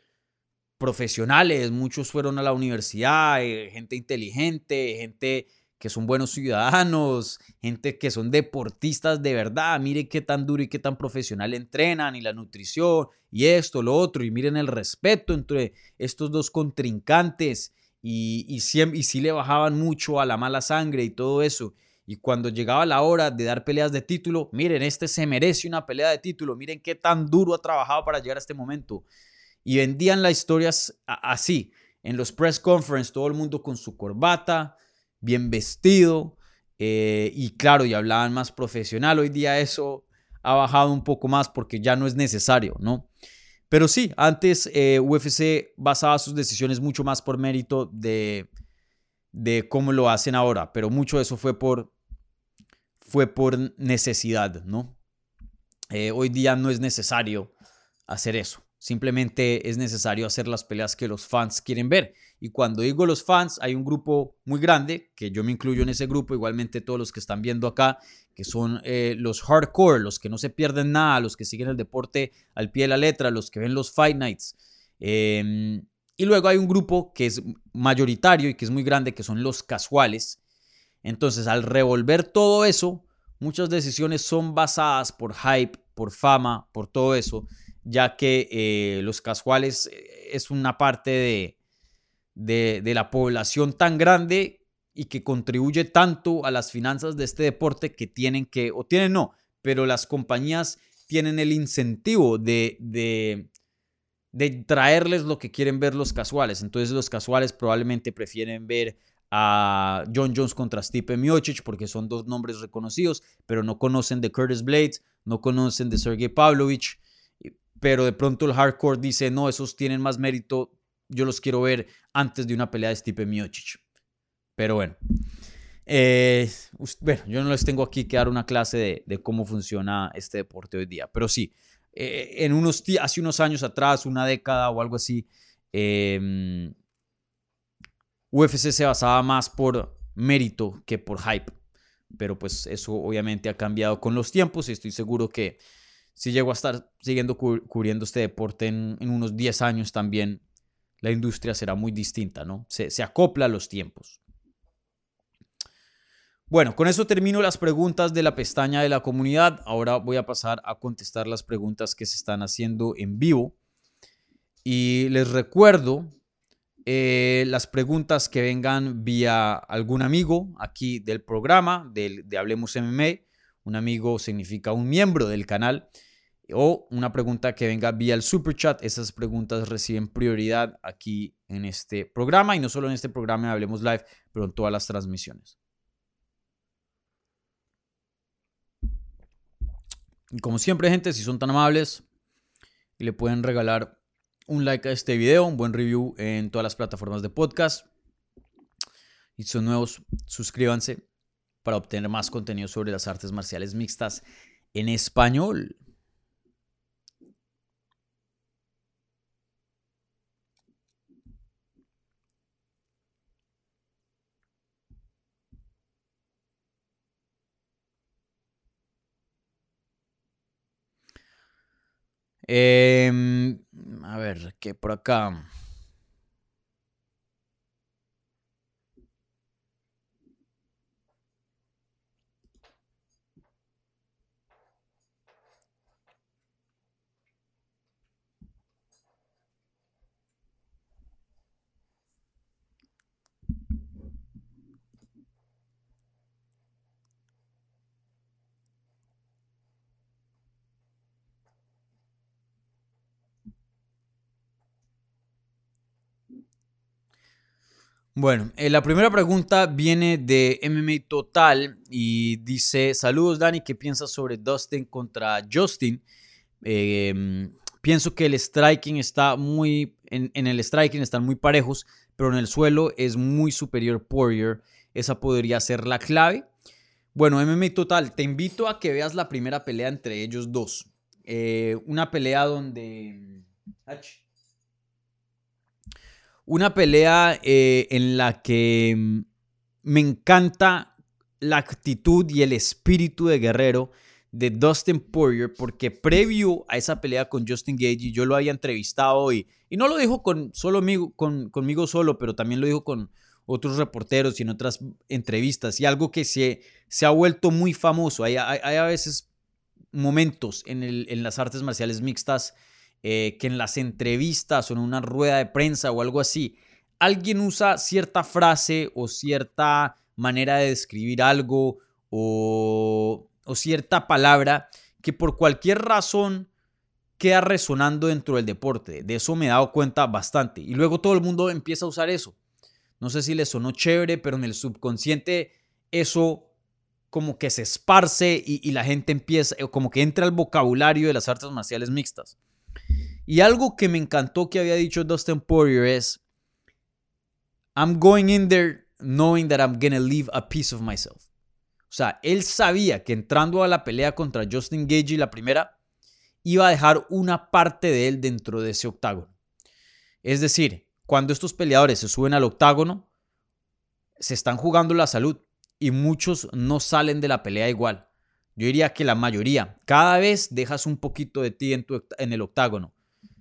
profesionales, muchos fueron a la universidad, eh, gente inteligente, gente que son buenos ciudadanos, gente que son deportistas de verdad, miren qué tan duro y qué tan profesional entrenan y la nutrición y esto, lo otro, y miren el respeto entre estos dos contrincantes y, y, y sí le bajaban mucho a la mala sangre y todo eso. Y cuando llegaba la hora de dar peleas de título, miren, este se merece una pelea de título, miren qué tan duro ha trabajado para llegar a este momento. Y vendían las historias así, en los press conference, todo el mundo con su corbata, bien vestido eh, y claro, y hablaban más profesional. Hoy día eso ha bajado un poco más porque ya no es necesario, ¿no? Pero sí, antes eh, UFC basaba sus decisiones mucho más por mérito de, de cómo lo hacen ahora, pero mucho de eso fue por, fue por necesidad, ¿no? Eh, hoy día no es necesario hacer eso. Simplemente es necesario hacer las peleas que los fans quieren ver. Y cuando digo los fans, hay un grupo muy grande, que yo me incluyo en ese grupo, igualmente todos los que están viendo acá, que son eh, los hardcore, los que no se pierden nada, los que siguen el deporte al pie de la letra, los que ven los Fight Nights. Em, y luego hay un grupo que es mayoritario y que es muy grande, que son los casuales. Entonces, al revolver todo eso, muchas decisiones son basadas por hype, por fama, por todo eso ya que eh, los casuales eh, es una parte de, de, la población tan grande y que contribuye tanto a las finanzas de este deporte que tienen que, o tienen no, pero las compañías tienen el incentivo de, de, de traerles lo que quieren ver los casuales. Entonces los casuales probablemente prefieren ver a John Jones contra Stipe Miocic porque son dos nombres reconocidos, pero no conocen de Curtis Blades, no conocen de Sergey Pavlovich pero de pronto el hardcore dice, no, esos tienen más mérito, yo los quiero ver antes de una pelea de Stipe Miocic. Pero bueno, eh, bueno, yo no les tengo aquí que dar una clase de, cómo funciona este deporte hoy día, pero sí, eh, en unos, hace unos años atrás, una década o algo así, em, UFC se basaba más por mérito que por hype, pero pues eso obviamente ha cambiado con los tiempos y estoy seguro que si llego a estar siguiendo cubriendo este deporte en, unos 10 años también, la industria será muy distinta, ¿no? Se, acopla a los tiempos. Bueno, con eso termino las preguntas de la pestaña de la comunidad. Ahora voy a pasar a contestar las preguntas que se están haciendo en vivo. Y les recuerdo eh, las preguntas que vengan vía algún amigo aquí del programa de Hablemos MMA. Un amigo significa un miembro del canal o una pregunta que venga vía el super chat. Esas preguntas reciben prioridad aquí en este programa y no solo en este programa Hablemos Live, pero en todas las transmisiones. Y como siempre, gente, si son tan amables y le pueden regalar un like a este video, un buen review en todas las plataformas de podcast. Y si son nuevos, suscríbanse para obtener más contenido sobre las artes marciales mixtas en español. Em, a ver, ¿qué por acá? Bueno, eh, la primera pregunta viene de MMA Total y dice, saludos Dani, ¿qué piensas sobre Dustin contra Justin? Em, pienso que el striking está muy, en, el striking están muy parejos, pero en el suelo es muy superior Poirier. Esa podría ser la clave. Bueno, MMA Total, te invito a que veas la primera pelea entre ellos dos. Eh, una pelea donde... Una pelea eh, en la que mm, me encanta la actitud y el espíritu de guerrero de Dustin Poirier, porque previo a esa pelea con Justin Gage, yo lo había entrevistado y, y no lo dijo con, solo con, conmigo solo, pero también lo dijo con otros reporteros y en otras entrevistas, y algo que se, se ha vuelto muy famoso. Hay, hay, a veces momentos en, el, en, las artes marciales mixtas eh, que en las entrevistas o en una rueda de prensa o algo así, alguien usa cierta frase o cierta manera de describir algo o, o cierta palabra que por cualquier razón queda resonando dentro del deporte. De eso me he dado cuenta bastante. Y luego todo el mundo empieza a usar eso. No sé si le sonó chévere, pero en el subconsciente eso como que se esparce y, la gente empieza, como que entra al vocabulario de las artes marciales mixtas. Y algo que me encantó que había dicho Dustin Poirier es, I'm going in there knowing that I'm gonna leave a piece of myself. O sea, él sabía que entrando a la pelea contra Justin Gage y la primera, iba a dejar una parte de él dentro de ese octágono. Es decir, cuando estos peleadores se suben al octágono, se están jugando la salud y muchos no salen de la pelea igual. Yo diría que la mayoría. Cada vez dejas un poquito de ti en, en el octágono.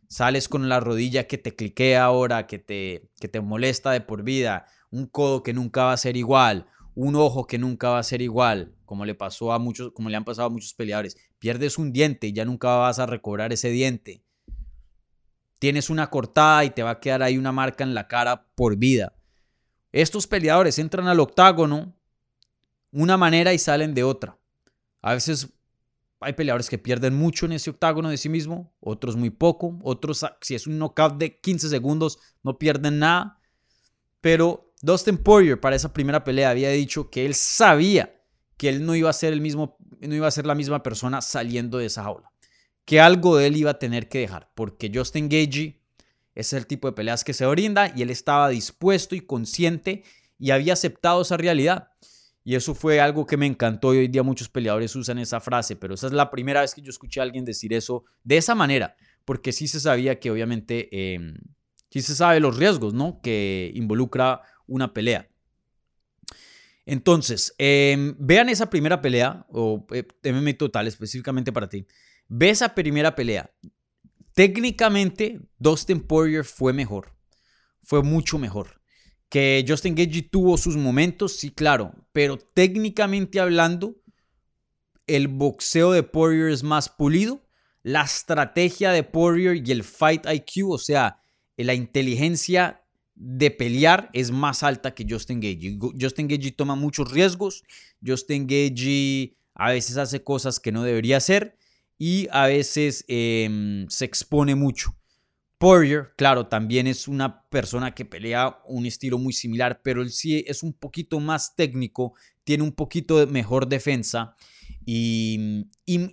Sales con la rodilla que te cliquea ahora, que te, que te molesta de por vida, un codo que nunca va a ser igual, un ojo que nunca va a ser igual, como le pasó a muchos, como le han pasado a muchos peleadores. Pierdes un diente y ya nunca vas a recobrar ese diente tienes una cortada y te va a quedar ahí una marca en la cara por vida. Estos peleadores entran al octágono una manera y salen de otra. A veces hay peleadores que pierden mucho en ese octágono de sí mismo, otros muy poco, otros si es un knockout de 15 segundos no pierden nada. Pero Dustin Poirier para esa primera pelea había dicho que él sabía que él no iba a ser el mismo, no iba a ser la misma persona saliendo de esa jaula que algo de él iba a tener que dejar, porque Justin Gagey es el tipo de peleas que se brinda y él estaba dispuesto y consciente y había aceptado esa realidad. Y eso fue algo que me encantó y hoy día muchos peleadores usan esa frase, pero esa es la primera vez que yo escuché a alguien decir eso de esa manera, porque sí se sabía que obviamente, eh, sí se sabe los riesgos, ¿no? Que involucra una pelea. Entonces, em, vean esa primera pelea, o eh, MMA Total específicamente para ti. Ve esa primera pelea. Técnicamente, Dustin Poirier fue mejor. Fue mucho mejor. Que Justin Gagey tuvo sus momentos, sí, claro. Pero técnicamente hablando, el boxeo de Poirier es más pulido. La estrategia de Poirier y el fight IQ, o sea, la inteligencia de pelear es más alta que Justin Gagey. Justin Gagey toma muchos riesgos. Justin Gagey a veces hace cosas que no debería hacer y a veces em, se expone mucho. Poirier, claro, también es una persona que pelea un estilo muy similar, pero él sí es un poquito más técnico, tiene un poquito de mejor defensa y,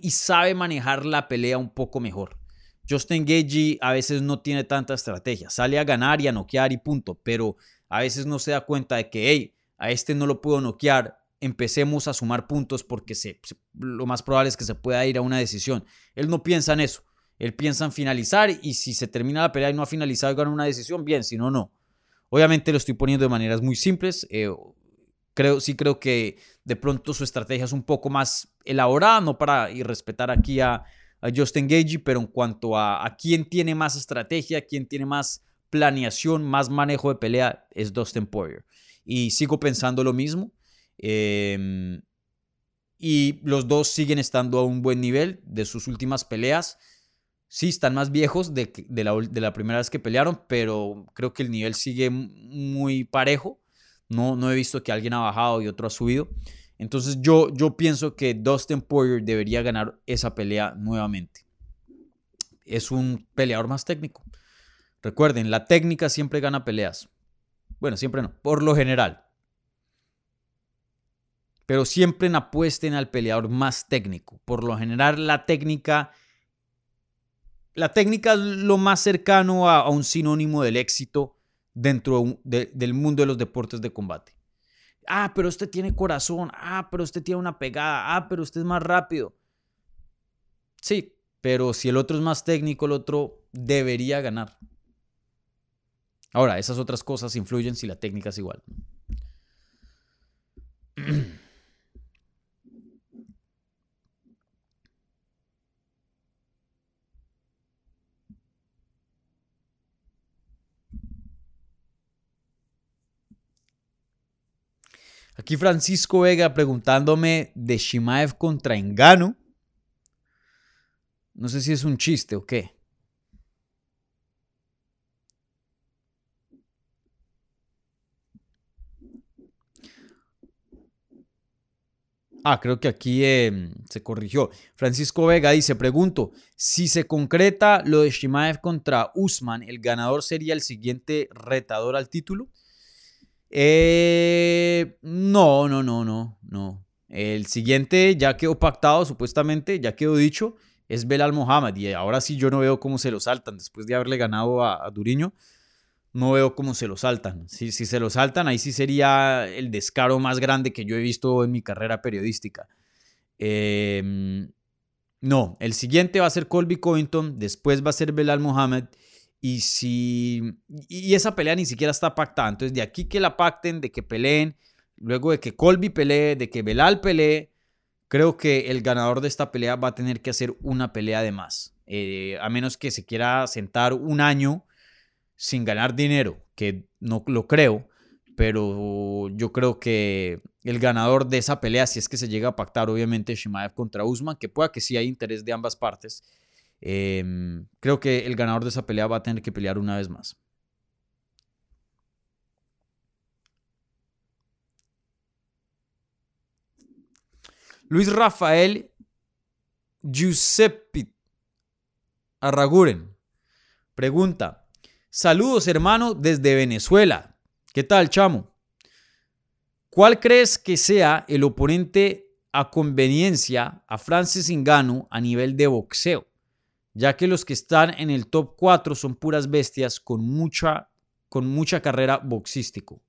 sabe manejar la pelea un poco mejor. Justin Gagey a veces no tiene tanta estrategia, sale a ganar y a noquear y punto, pero a veces no se da cuenta de que, hey, a este no lo puedo noquear, empecemos a sumar puntos porque lo más probable es que se pueda ir a una decisión. Él no piensa en eso. Él piensa en finalizar y si se termina la pelea y no ha finalizado y gana una decisión, bien, si no, no. Obviamente lo estoy poniendo de maneras muy simples. Eh, creo, sí creo que de pronto su estrategia es un poco más elaborada, no para irrespetar aquí a, a Justin Gagey, pero en cuanto a, a quién tiene más estrategia, quién tiene más planeación, más manejo de pelea, es Dustin Poirier. Y sigo pensando lo mismo. Em, y los dos siguen estando a un buen nivel de sus últimas peleas. Sí, están más viejos de, de, la, de, la, primera vez que pelearon, pero creo que el nivel sigue muy parejo. No, no he visto que alguien ha bajado y otro ha subido. Entonces yo, yo pienso que Dustin Poirier debería ganar esa pelea nuevamente. Es un peleador más técnico. Recuerden, la técnica siempre gana peleas. Bueno, siempre no, por lo general. Pero siempre apuesten al peleador más técnico. Por lo general, la técnica. La técnica es lo más cercano a, un sinónimo del éxito dentro del mundo de los deportes de combate. Ah, pero usted tiene corazón. Ah, pero usted tiene una pegada. Ah, pero usted es más rápido. Sí, pero si el otro es más técnico, el otro debería ganar. Ahora, esas otras cosas influyen si la técnica es igual. [clears throat] Aquí Francisco Vega preguntándome de Shimaev contra Engano. No sé si es un chiste o qué. Ah, creo que aquí em, se corrigió. Francisco Vega dice, pregunto, si se concreta lo de Shimaev contra Usman, ¿el ganador sería el siguiente retador al título? Eh, no, no, no, no, no. El siguiente ya quedó pactado, supuestamente, ya quedó dicho, es Belal Mohamed. Y ahora sí yo no veo cómo se lo saltan. Después de haberle ganado a, Duriño, no veo cómo se lo saltan. Si, si se lo saltan, ahí sí sería el descaro más grande que yo he visto en mi carrera periodística. Em, no, el siguiente va a ser Colby Covington, después va a ser Belal Mohamed y si. Y esa pelea ni siquiera está pactada. Entonces, de aquí que la pacten, de que peleen, luego de que Colby pelee, de que Belal pelee, creo que el ganador de esta pelea va a tener que hacer una pelea de más. Eh, a menos que se quiera sentar un año sin ganar dinero, que no lo creo. Pero yo creo que el ganador de esa pelea, si es que se llega a pactar, obviamente, Shimaev contra Usman, que pueda que sí hay interés de ambas partes Em, creo que el ganador de esa pelea va a tener que pelear una vez más. Luis Rafael Giuseppe Arraguren pregunta: Saludos, hermano, desde Venezuela. ¿Qué tal, chamo? ¿Cuál crees que sea el oponente a conveniencia a Francis Ngannou a nivel de boxeo? Ya que los que están en el top 4 son puras bestias con mucha, con mucha carrera boxístico.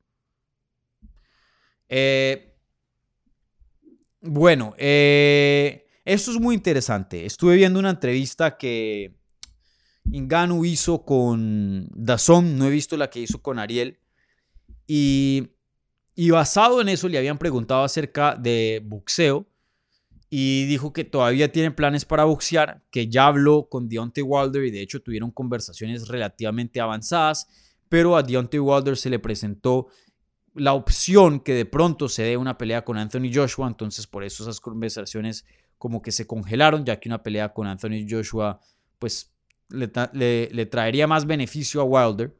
Eh, bueno, eh, esto es muy interesante. Estuve viendo una entrevista que Inganu hizo con Dazón, no he visto la que hizo con Ariel. Y basado en eso le habían preguntado acerca de boxeo y dijo que todavía tiene planes para boxear, que ya habló con Deontay Wilder y de hecho tuvieron conversaciones relativamente avanzadas, pero a Deontay Wilder se le presentó la opción que de pronto se dé una pelea con Anthony Joshua, entonces por eso esas conversaciones como que se congelaron, ya que una pelea con Anthony Joshua pues le, le traería más beneficio a Wilder.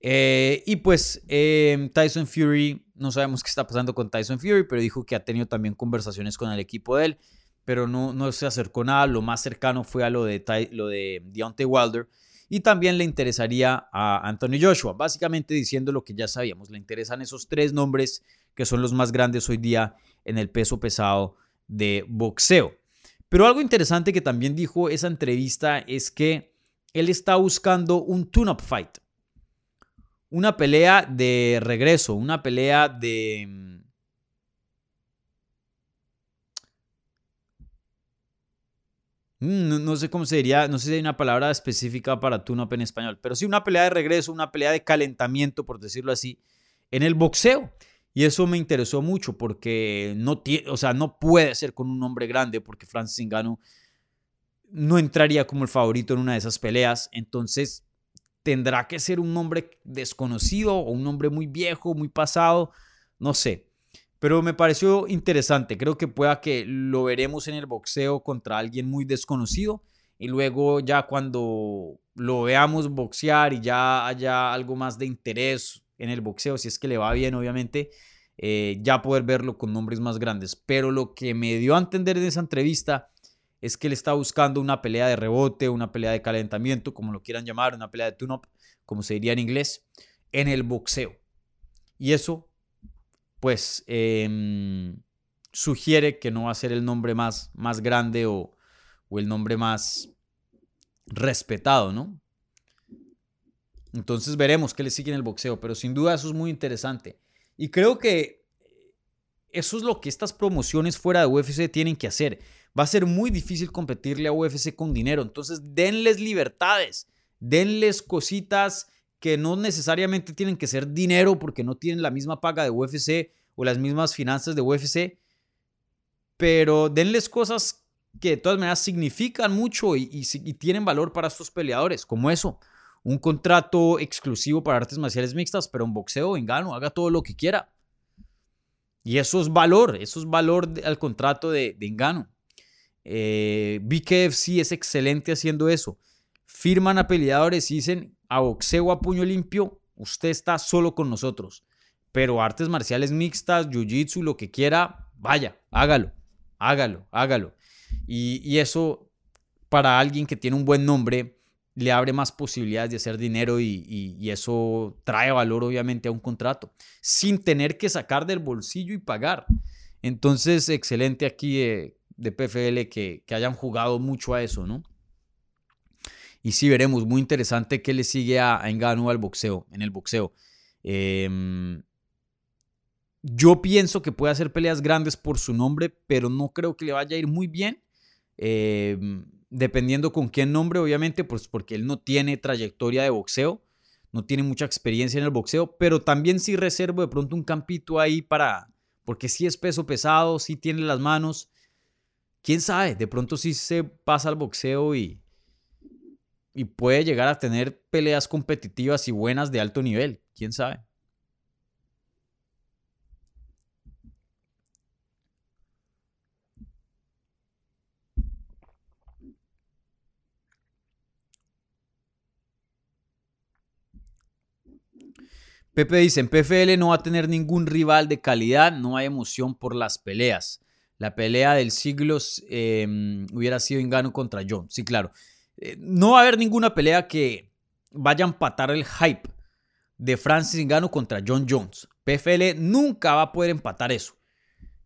Eh, y pues em, Tyson Fury, no sabemos qué está pasando con Tyson Fury, pero dijo que ha tenido también conversaciones con el equipo de él, pero no, no se acercó nada. Lo más cercano fue a lo de, lo de Deontay Wilder. Y también le interesaría a Anthony Joshua, básicamente diciendo lo que ya sabíamos. Le interesan esos tres nombres que son los más grandes hoy día en el peso pesado de boxeo. Pero algo interesante que también dijo esa entrevista es que él está buscando un tune-up fight una pelea de regreso, una pelea de... Mm, no, sé cómo se diría, no sé si hay una palabra específica para tune-up en español, pero sí una pelea de regreso, una pelea de calentamiento, por decirlo así, en el boxeo. Y eso me interesó mucho porque no, o sea, no puede ser con un hombre grande porque Francis Ngannou no entraría como el favorito en una de esas peleas. Entonces, tendrá que ser un nombre desconocido o un nombre muy viejo, muy pasado, no sé. Pero me pareció interesante, creo que pueda que lo veremos en el boxeo contra alguien muy desconocido y luego ya cuando lo veamos boxear y ya haya algo más de interés en el boxeo, si es que le va bien obviamente, eh, ya poder verlo con nombres más grandes. Pero lo que me dio a entender en esa entrevista es que él está buscando una pelea de rebote, una pelea de calentamiento, como lo quieran llamar, una pelea de tune-up, como se diría en inglés. en el boxeo. Y eso, pues, em, sugiere que no va a ser el nombre más, más grande o, o el nombre más respetado, ¿no? Entonces veremos qué le sigue en el boxeo, pero sin duda eso es muy interesante. Y creo que eso es lo que estas promociones fuera de UFC tienen que hacer. Va a ser muy difícil competirle a UFC con dinero, entonces denles libertades, denles cositas que no necesariamente tienen que ser dinero porque no tienen la misma paga de UFC o las mismas finanzas de UFC, pero denles cosas que de todas maneras significan mucho y, tienen valor para estos peleadores, como eso, un contrato exclusivo para artes marciales mixtas, pero en boxeo, en gano, haga todo lo que quiera. Y eso es valor, eso es valor al contrato de, de Engano. Eh, BKFC es excelente haciendo eso. Firman a peleadores y dicen a boxeo a puño limpio, usted está solo con nosotros. Pero artes marciales mixtas, jiu-jitsu, lo que quiera, vaya, hágalo, hágalo, hágalo. Y, y eso para alguien que tiene un buen nombre, le abre más posibilidades de hacer dinero y, eso trae valor obviamente a un contrato, sin tener que sacar del bolsillo y pagar. Entonces, excelente aquí de, PFL que, hayan jugado mucho a eso, ¿no? Y sí veremos, muy interesante que le sigue a, a Engano al boxeo, en el boxeo. Em, yo pienso que puede hacer peleas grandes por su nombre, pero no creo que le vaya a ir muy bien. Eh, dependiendo con quién nombre, obviamente, pues porque él no tiene trayectoria de boxeo, no tiene mucha experiencia en el boxeo, pero también sí reservo de pronto un campito ahí para, porque sí es peso pesado, sí tiene las manos, quién sabe, de pronto sí se pasa al boxeo y, y puede llegar a tener peleas competitivas y buenas de alto nivel, quién sabe. Pepe dice, en PFL no va a tener ningún rival de calidad, no hay emoción por las peleas. La pelea del siglo em, hubiera sido Engano contra John. Sí, claro. Eh, no va a haber ninguna pelea que vaya a empatar el hype de Francis Engano contra John Jones. PFL nunca va a poder empatar eso.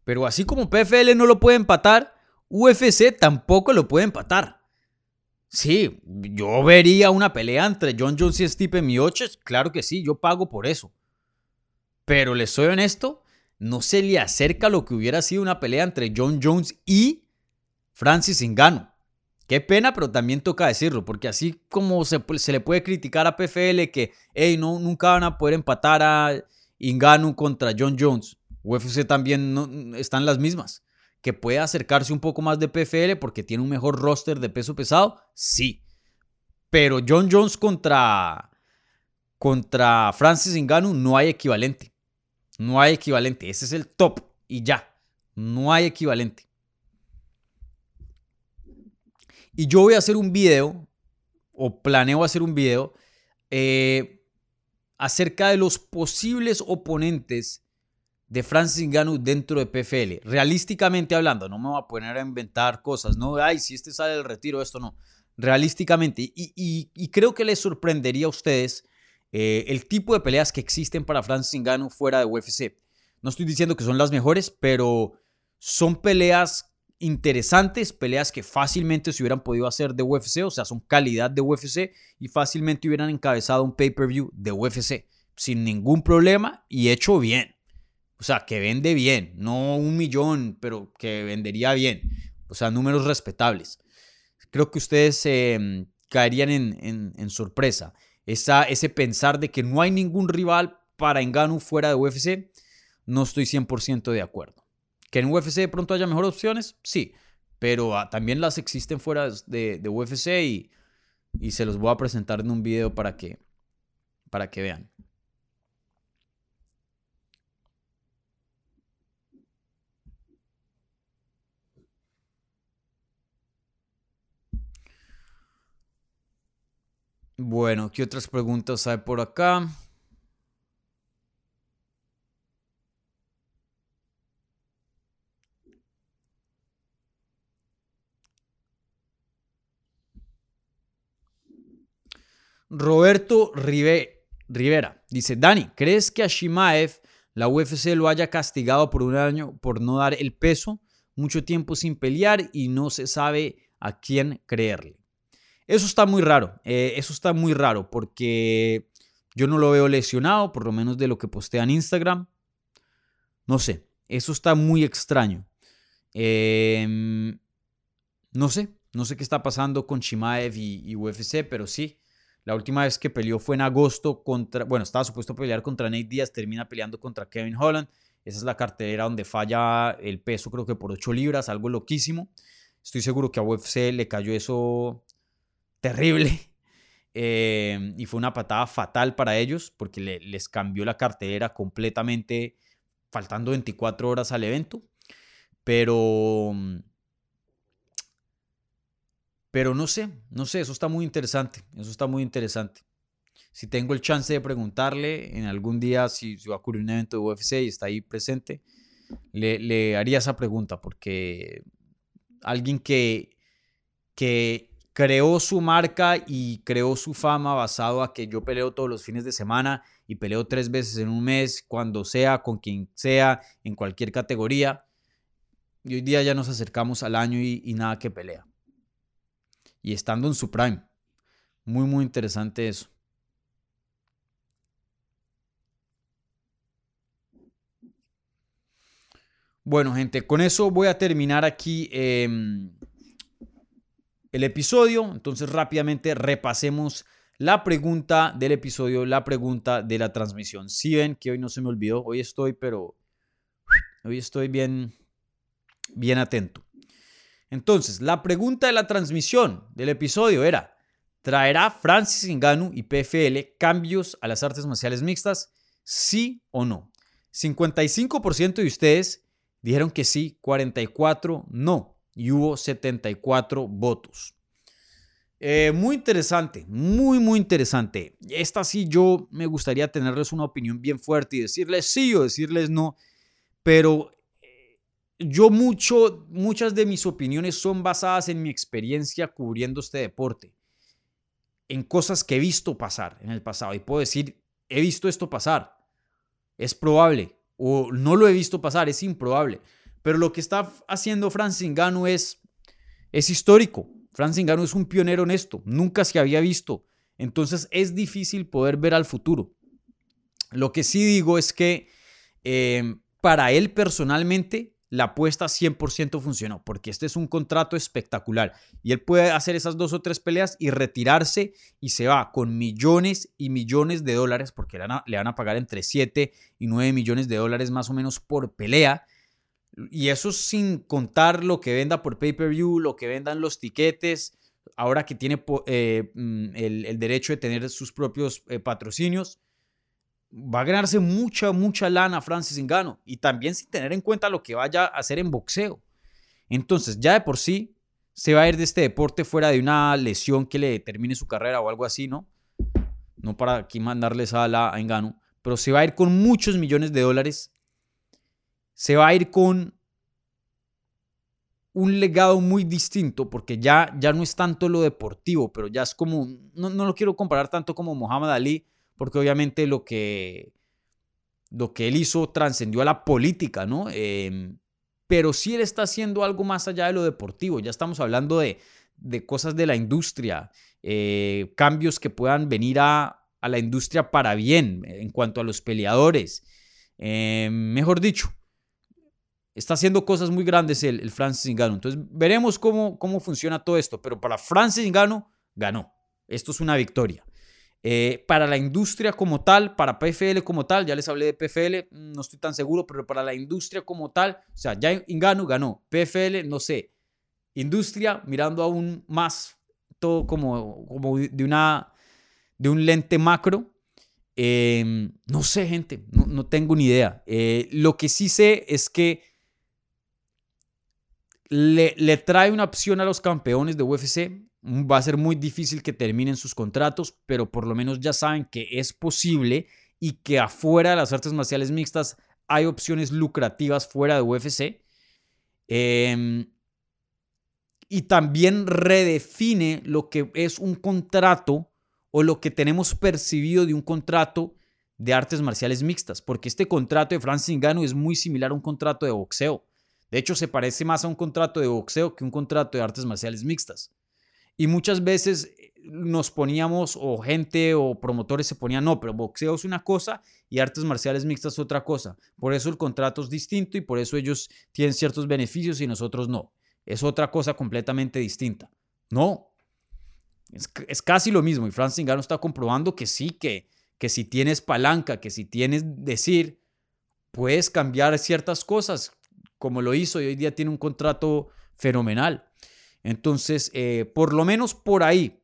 Pero así como PFL no lo puede empatar, UFC tampoco lo puede empatar. Sí, yo vería una pelea entre John Jones y Stipe Miocic, claro que sí, yo pago por eso. Pero les soy honesto, no se le acerca lo que hubiera sido una pelea entre John Jones y Francis Ngannou. Qué pena, pero también toca decirlo, porque así como se, le puede criticar a PFL que, hey, no, nunca van a poder empatar a Ngannou contra John Jones, UFC también no, están las mismas que puede acercarse un poco más de PFL porque tiene un mejor roster de peso pesado, sí. Pero John Jones contra, contra Francis Ngannou no hay equivalente. No hay equivalente. Ese es el top y ya. No hay equivalente. Y yo voy a hacer un video, o planeo hacer un video, eh, acerca de los posibles oponentes de Francis Ngannou dentro de PFL. Realísticamente hablando, no me voy a poner a inventar cosas, no, ay, si este sale del retiro, esto no. Realísticamente, y, creo que les sorprendería a ustedes eh, el tipo de peleas que existen para Francis Ngannou fuera de UFC. No estoy diciendo que son las mejores, pero son peleas interesantes, peleas que fácilmente se hubieran podido hacer de UFC, o sea, son calidad de UFC y fácilmente hubieran encabezado un pay-per-view de UFC sin ningún problema y hecho bien. O sea, que vende bien, no un millón, pero que vendería bien. O sea, números respetables. Creo que ustedes em, caerían en, sorpresa. Esa, ese pensar de que no hay ningún rival para Engano fuera de UFC, no estoy 100% de acuerdo. Que en UFC de pronto haya mejores opciones, sí, pero ah, también las existen fuera de, UFC y, y, se los voy a presentar en un video para que, para que vean. Bueno, ¿qué otras preguntas hay por acá? Roberto Rivera Dice, Dani, ¿crees que a Shimaev la UFC lo haya castigado por un año por no dar el peso? Mucho tiempo sin pelear y no se sabe a quién creerle. Eso está muy raro, eh, eso está muy raro porque yo no lo veo lesionado, por lo menos de lo que postea en Instagram. No sé, eso está muy extraño. Em, no sé, no sé qué está pasando con Shimaev y, UFC, pero sí, la última vez que peleó fue en agosto contra, bueno, estaba supuesto a pelear contra Nate Díaz, termina peleando contra Kevin Holland. Esa es la cartelera donde falla el peso, creo que por 8 libras, algo loquísimo. Estoy seguro que a UFC le cayó eso terrible. [laughs] Em, y fue una patada fatal para ellos porque les cambió la cartelera completamente, faltando 24 horas al evento. Pero pero no sé, no sé, eso está muy interesante, eso está muy interesante. Si tengo el chance de preguntarle en algún día si, va a ocurrir un evento de UFC y está ahí presente, le, haría esa pregunta porque alguien que, que creó su marca y creó su fama basado a que yo peleo todos los fines de semana y peleo tres veces en un mes, cuando sea, con quien sea, en cualquier categoría. Y hoy día ya nos acercamos al año y nada que pelea y estando en su prime. Muy, muy interesante eso. Bueno, gente, con eso voy a terminar aquí em, el episodio. Entonces, rápidamente repasemos la pregunta del episodio, la pregunta de la transmisión. Si ven que hoy no se me olvidó, hoy estoy, pero hoy estoy bien, bien atento. Entonces, la pregunta de la transmisión del episodio era, ¿traerá Francis Ngannou y PFL cambios a las artes marciales mixtas? ¿Sí o no? 55% de ustedes dijeron que sí, 44 no, y hubo 74 votos. Eh, muy interesante, muy, muy interesante. Esta sí yo me gustaría tenerles una opinión bien fuerte y decirles sí o decirles no, pero yo mucho, muchas de mis opiniones son basadas en mi experiencia cubriendo este deporte, en cosas que he visto pasar en el pasado. Y puedo decir, he visto esto pasar, es probable, o no lo he visto pasar, es improbable. Pero lo que está haciendo Francis Ngannou es, es histórico. Francis Ngannou es un pionero en esto, nunca se había visto. Entonces es difícil poder ver al futuro. Lo que sí digo es que eh, para él personalmente la apuesta 100% funcionó, porque este es un contrato espectacular y él puede hacer esas dos o tres peleas y retirarse y se va con millones y millones de dólares, porque le van a, pagar entre 7 y 9 millones de dólares más o menos por pelea. Y eso sin contar lo que venda por pay-per-view, lo que vendan los tiquetes, ahora que tiene eh, mm, el, derecho de tener sus propios eh, patrocinios va a ganarse mucha, mucha lana Francis Ngannou y también sin tener en cuenta lo que vaya a hacer en boxeo. Entonces, ya de por sí, se va a ir de este deporte fuera de una lesión que le termine su carrera o algo así, ¿no? No para aquí mandarles a la a Ngannou, pero se va a ir con muchos millones de dólares. Se va a ir con un legado muy distinto, porque ya, ya no es tanto lo deportivo, pero ya es como, no, no lo quiero comparar tanto como Muhammad Ali, porque obviamente lo que, lo que él hizo trascendió a la política, ¿no? Em, pero sí él está haciendo algo más allá de lo deportivo, ya estamos hablando de, cosas de la industria, eh, cambios que puedan venir a, la industria para bien en cuanto a los peleadores. Em, mejor dicho, está haciendo cosas muy grandes el, el Francis Ngannou. Entonces veremos cómo, cómo funciona todo esto, pero para Francis Ngannou ganó. Esto es una victoria. Eh, para la industria como tal, para PFL como tal, ya les hablé de PFL, no estoy tan seguro, pero para la industria como tal, o sea, ya Ingano ganó, PFL, no sé, industria mirando aún más todo como, como de, una, de un lente macro. Em, no sé, gente, no, tengo ni idea. Eh, lo que sí sé es que le, trae una opción a los campeones de UFC Va a ser muy difícil que terminen sus contratos, pero por lo menos ya saben que es posible y que afuera de las artes marciales mixtas hay opciones lucrativas fuera de UFC. Em, y también redefine lo que es un contrato o lo que tenemos percibido de un contrato de artes marciales mixtas, porque este contrato de Francis Ngannou es muy similar a un contrato de boxeo. De hecho, se parece más a un contrato de boxeo que un contrato de artes marciales mixtas. Y muchas veces eh, nos poníamos, o gente o promotores se ponían, no, pero boxeo es una cosa y artes marciales mixtas es otra cosa. Por eso el contrato es distinto y por eso ellos tienen ciertos beneficios y nosotros no. Es otra cosa completamente distinta. No. Es, casi lo mismo. Y Francis Ngannou está comprobando que sí, que que si tienes palanca, que si tienes decir, puedes cambiar ciertas cosas, como lo hizo y hoy día tiene un contrato fenomenal. Entonces, eh, por lo menos por ahí,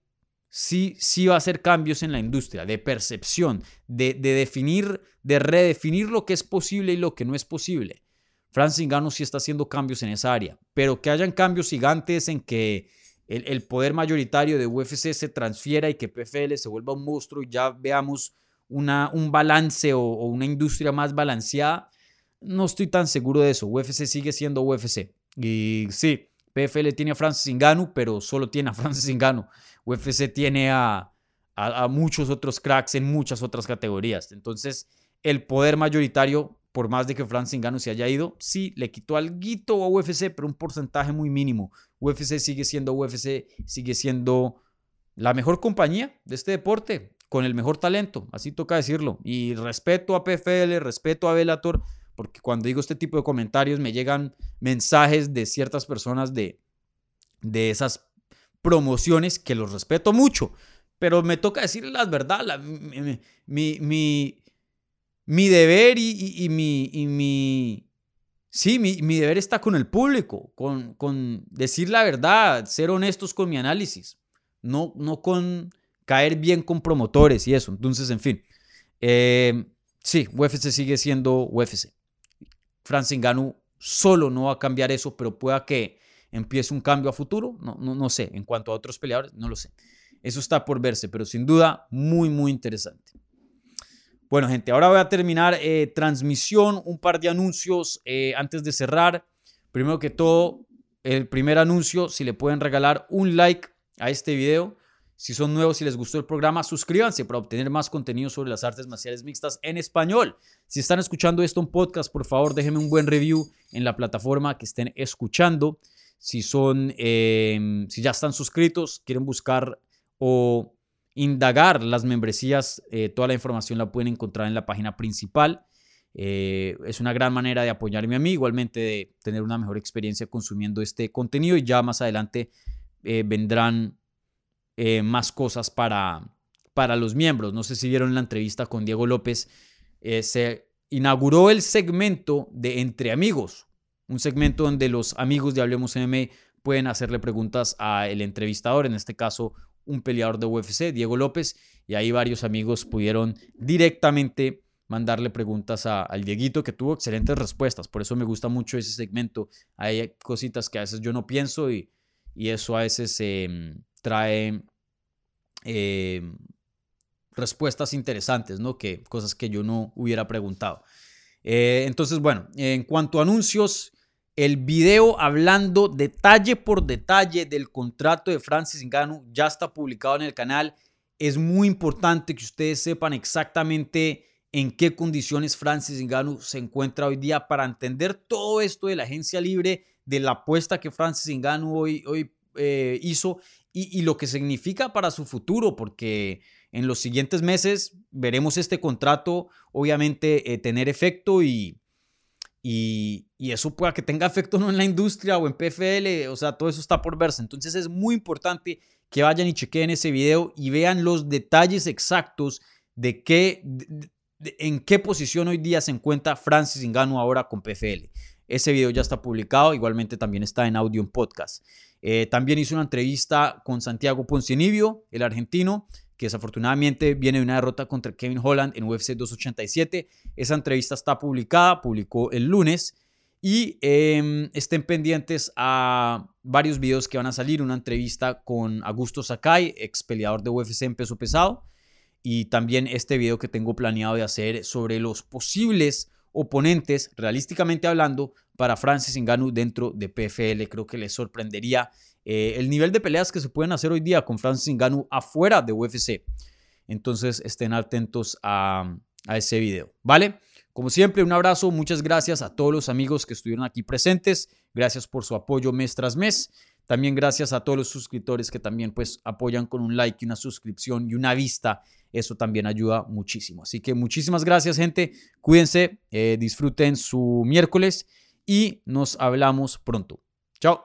sí, sí va a hacer cambios en la industria, de percepción, de, definir, de redefinir lo que es posible y lo que no es posible. Francis Ngannou sí está haciendo cambios en esa área, pero que hayan cambios gigantes en que el, poder mayoritario de UFC se transfiera y que PFL se vuelva un monstruo y ya veamos una, un balance o, una industria más balanceada, no estoy tan seguro de eso. UFC sigue siendo UFC. Y sí, PFL tiene a Francis Ngannou, pero solo tiene a [laughs] Francis Ngannou. UFC tiene a, a, muchos otros cracks en muchas otras categorías. Entonces, el poder mayoritario, por más de que Francis Ngannou se haya ido, sí, le quitó algo a UFC, pero un porcentaje muy mínimo. UFC sigue siendo UFC, sigue siendo la mejor compañía de este deporte, con el mejor talento, así toca decirlo. Y respeto a PFL, respeto a Velator, porque cuando digo este tipo de comentarios me llegan mensajes de ciertas personas de, de esas promociones que los respeto mucho, pero me toca decir la verdad, mi, mi, mi, deber y, mi, y mi, Sí, mi, deber está con el público, con, con, decir la verdad, ser honestos con mi análisis, no, no con caer bien con promotores y eso. Entonces, en fin, eh, sí, UFC sigue siendo UFC. Francis Ngannou solo no va a cambiar eso, pero pueda que empiece un cambio a futuro, no, no, no sé. En cuanto a otros peleadores, no lo sé. Eso está por verse, pero sin duda muy, muy interesante. Bueno, gente, ahora voy a terminar eh, transmisión, un par de anuncios eh, antes de cerrar. Primero que todo, el primer anuncio, si le pueden regalar un like a este video. Si son nuevos, si les gustó el programa, suscríbanse para obtener más contenido sobre las artes marciales mixtas en español. Si están escuchando esto en podcast, por favor, déjenme un buen review en la plataforma que estén escuchando. Si son, em, si ya están suscritos, quieren buscar o indagar las membresías, eh, toda la información la pueden encontrar en la página principal. Eh, es una gran manera de apoyarme a mí, igualmente de tener una mejor experiencia consumiendo este contenido y ya más adelante eh, más cosas para, para los miembros. No sé si vieron la entrevista con Diego López. se inauguró el segmento de Entre Amigos, un segmento donde los amigos de Hablemos MM pueden hacerle preguntas al entrevistador, en este caso un peleador de UFC, Diego López, y ahí varios amigos pudieron directamente mandarle preguntas al Dieguito que tuvo excelentes respuestas. Por eso me gusta mucho ese segmento. Hay cositas que a veces yo no pienso y, eso a veces em, trae em, respuestas interesantes, ¿no? Que cosas que yo no hubiera preguntado. Eh, entonces, bueno, en cuanto a anuncios, el video hablando detalle por detalle del contrato de Francis Ngannou ya está publicado en el canal. Es muy importante que ustedes sepan exactamente en qué condiciones Francis Ngannou se encuentra hoy día para entender todo esto de la agencia libre, de la apuesta que Francis Ngannou hoy, hoy eh, hizo y, lo que significa para su futuro, porque en los siguientes meses veremos este contrato obviamente eh, tener efecto y, y, eso pueda que tenga efecto no en la industria o en PFL, o sea, todo eso está por verse. Entonces es muy importante que vayan y chequeen ese video y vean los detalles exactos de qué, en qué posición hoy día se encuentra Francis Ngannou ahora con PFL. Ese video ya está publicado, igualmente también está en audio en podcast. Eh, también hice una entrevista con Santiago Poncinibio, el argentino, que desafortunadamente viene de una derrota contra Kevin Holland en UFC 287. Esa entrevista está publicada, publicó el lunes. Y em, estén pendientes a varios videos que van a salir. Una entrevista con Augusto Sakai, ex peleador de UFC en peso pesado. Y también este video que tengo planeado de hacer sobre los posibles oponentes, realísticamente hablando, para Francis Ngannou dentro de PFL. Creo que les sorprendería eh, el nivel de peleas que se pueden hacer hoy día con Francis Ngannou afuera de UFC. Entonces estén atentos a, a ese video, ¿vale? Como siempre, un abrazo, muchas gracias a todos los amigos que estuvieron aquí presentes, gracias por su apoyo mes tras mes, también gracias a todos los suscriptores que también pues apoyan con un like y una suscripción y una vista, eso también ayuda muchísimo. Así que muchísimas gracias gente, cuídense, eh, disfruten su miércoles y nos hablamos pronto. Chao.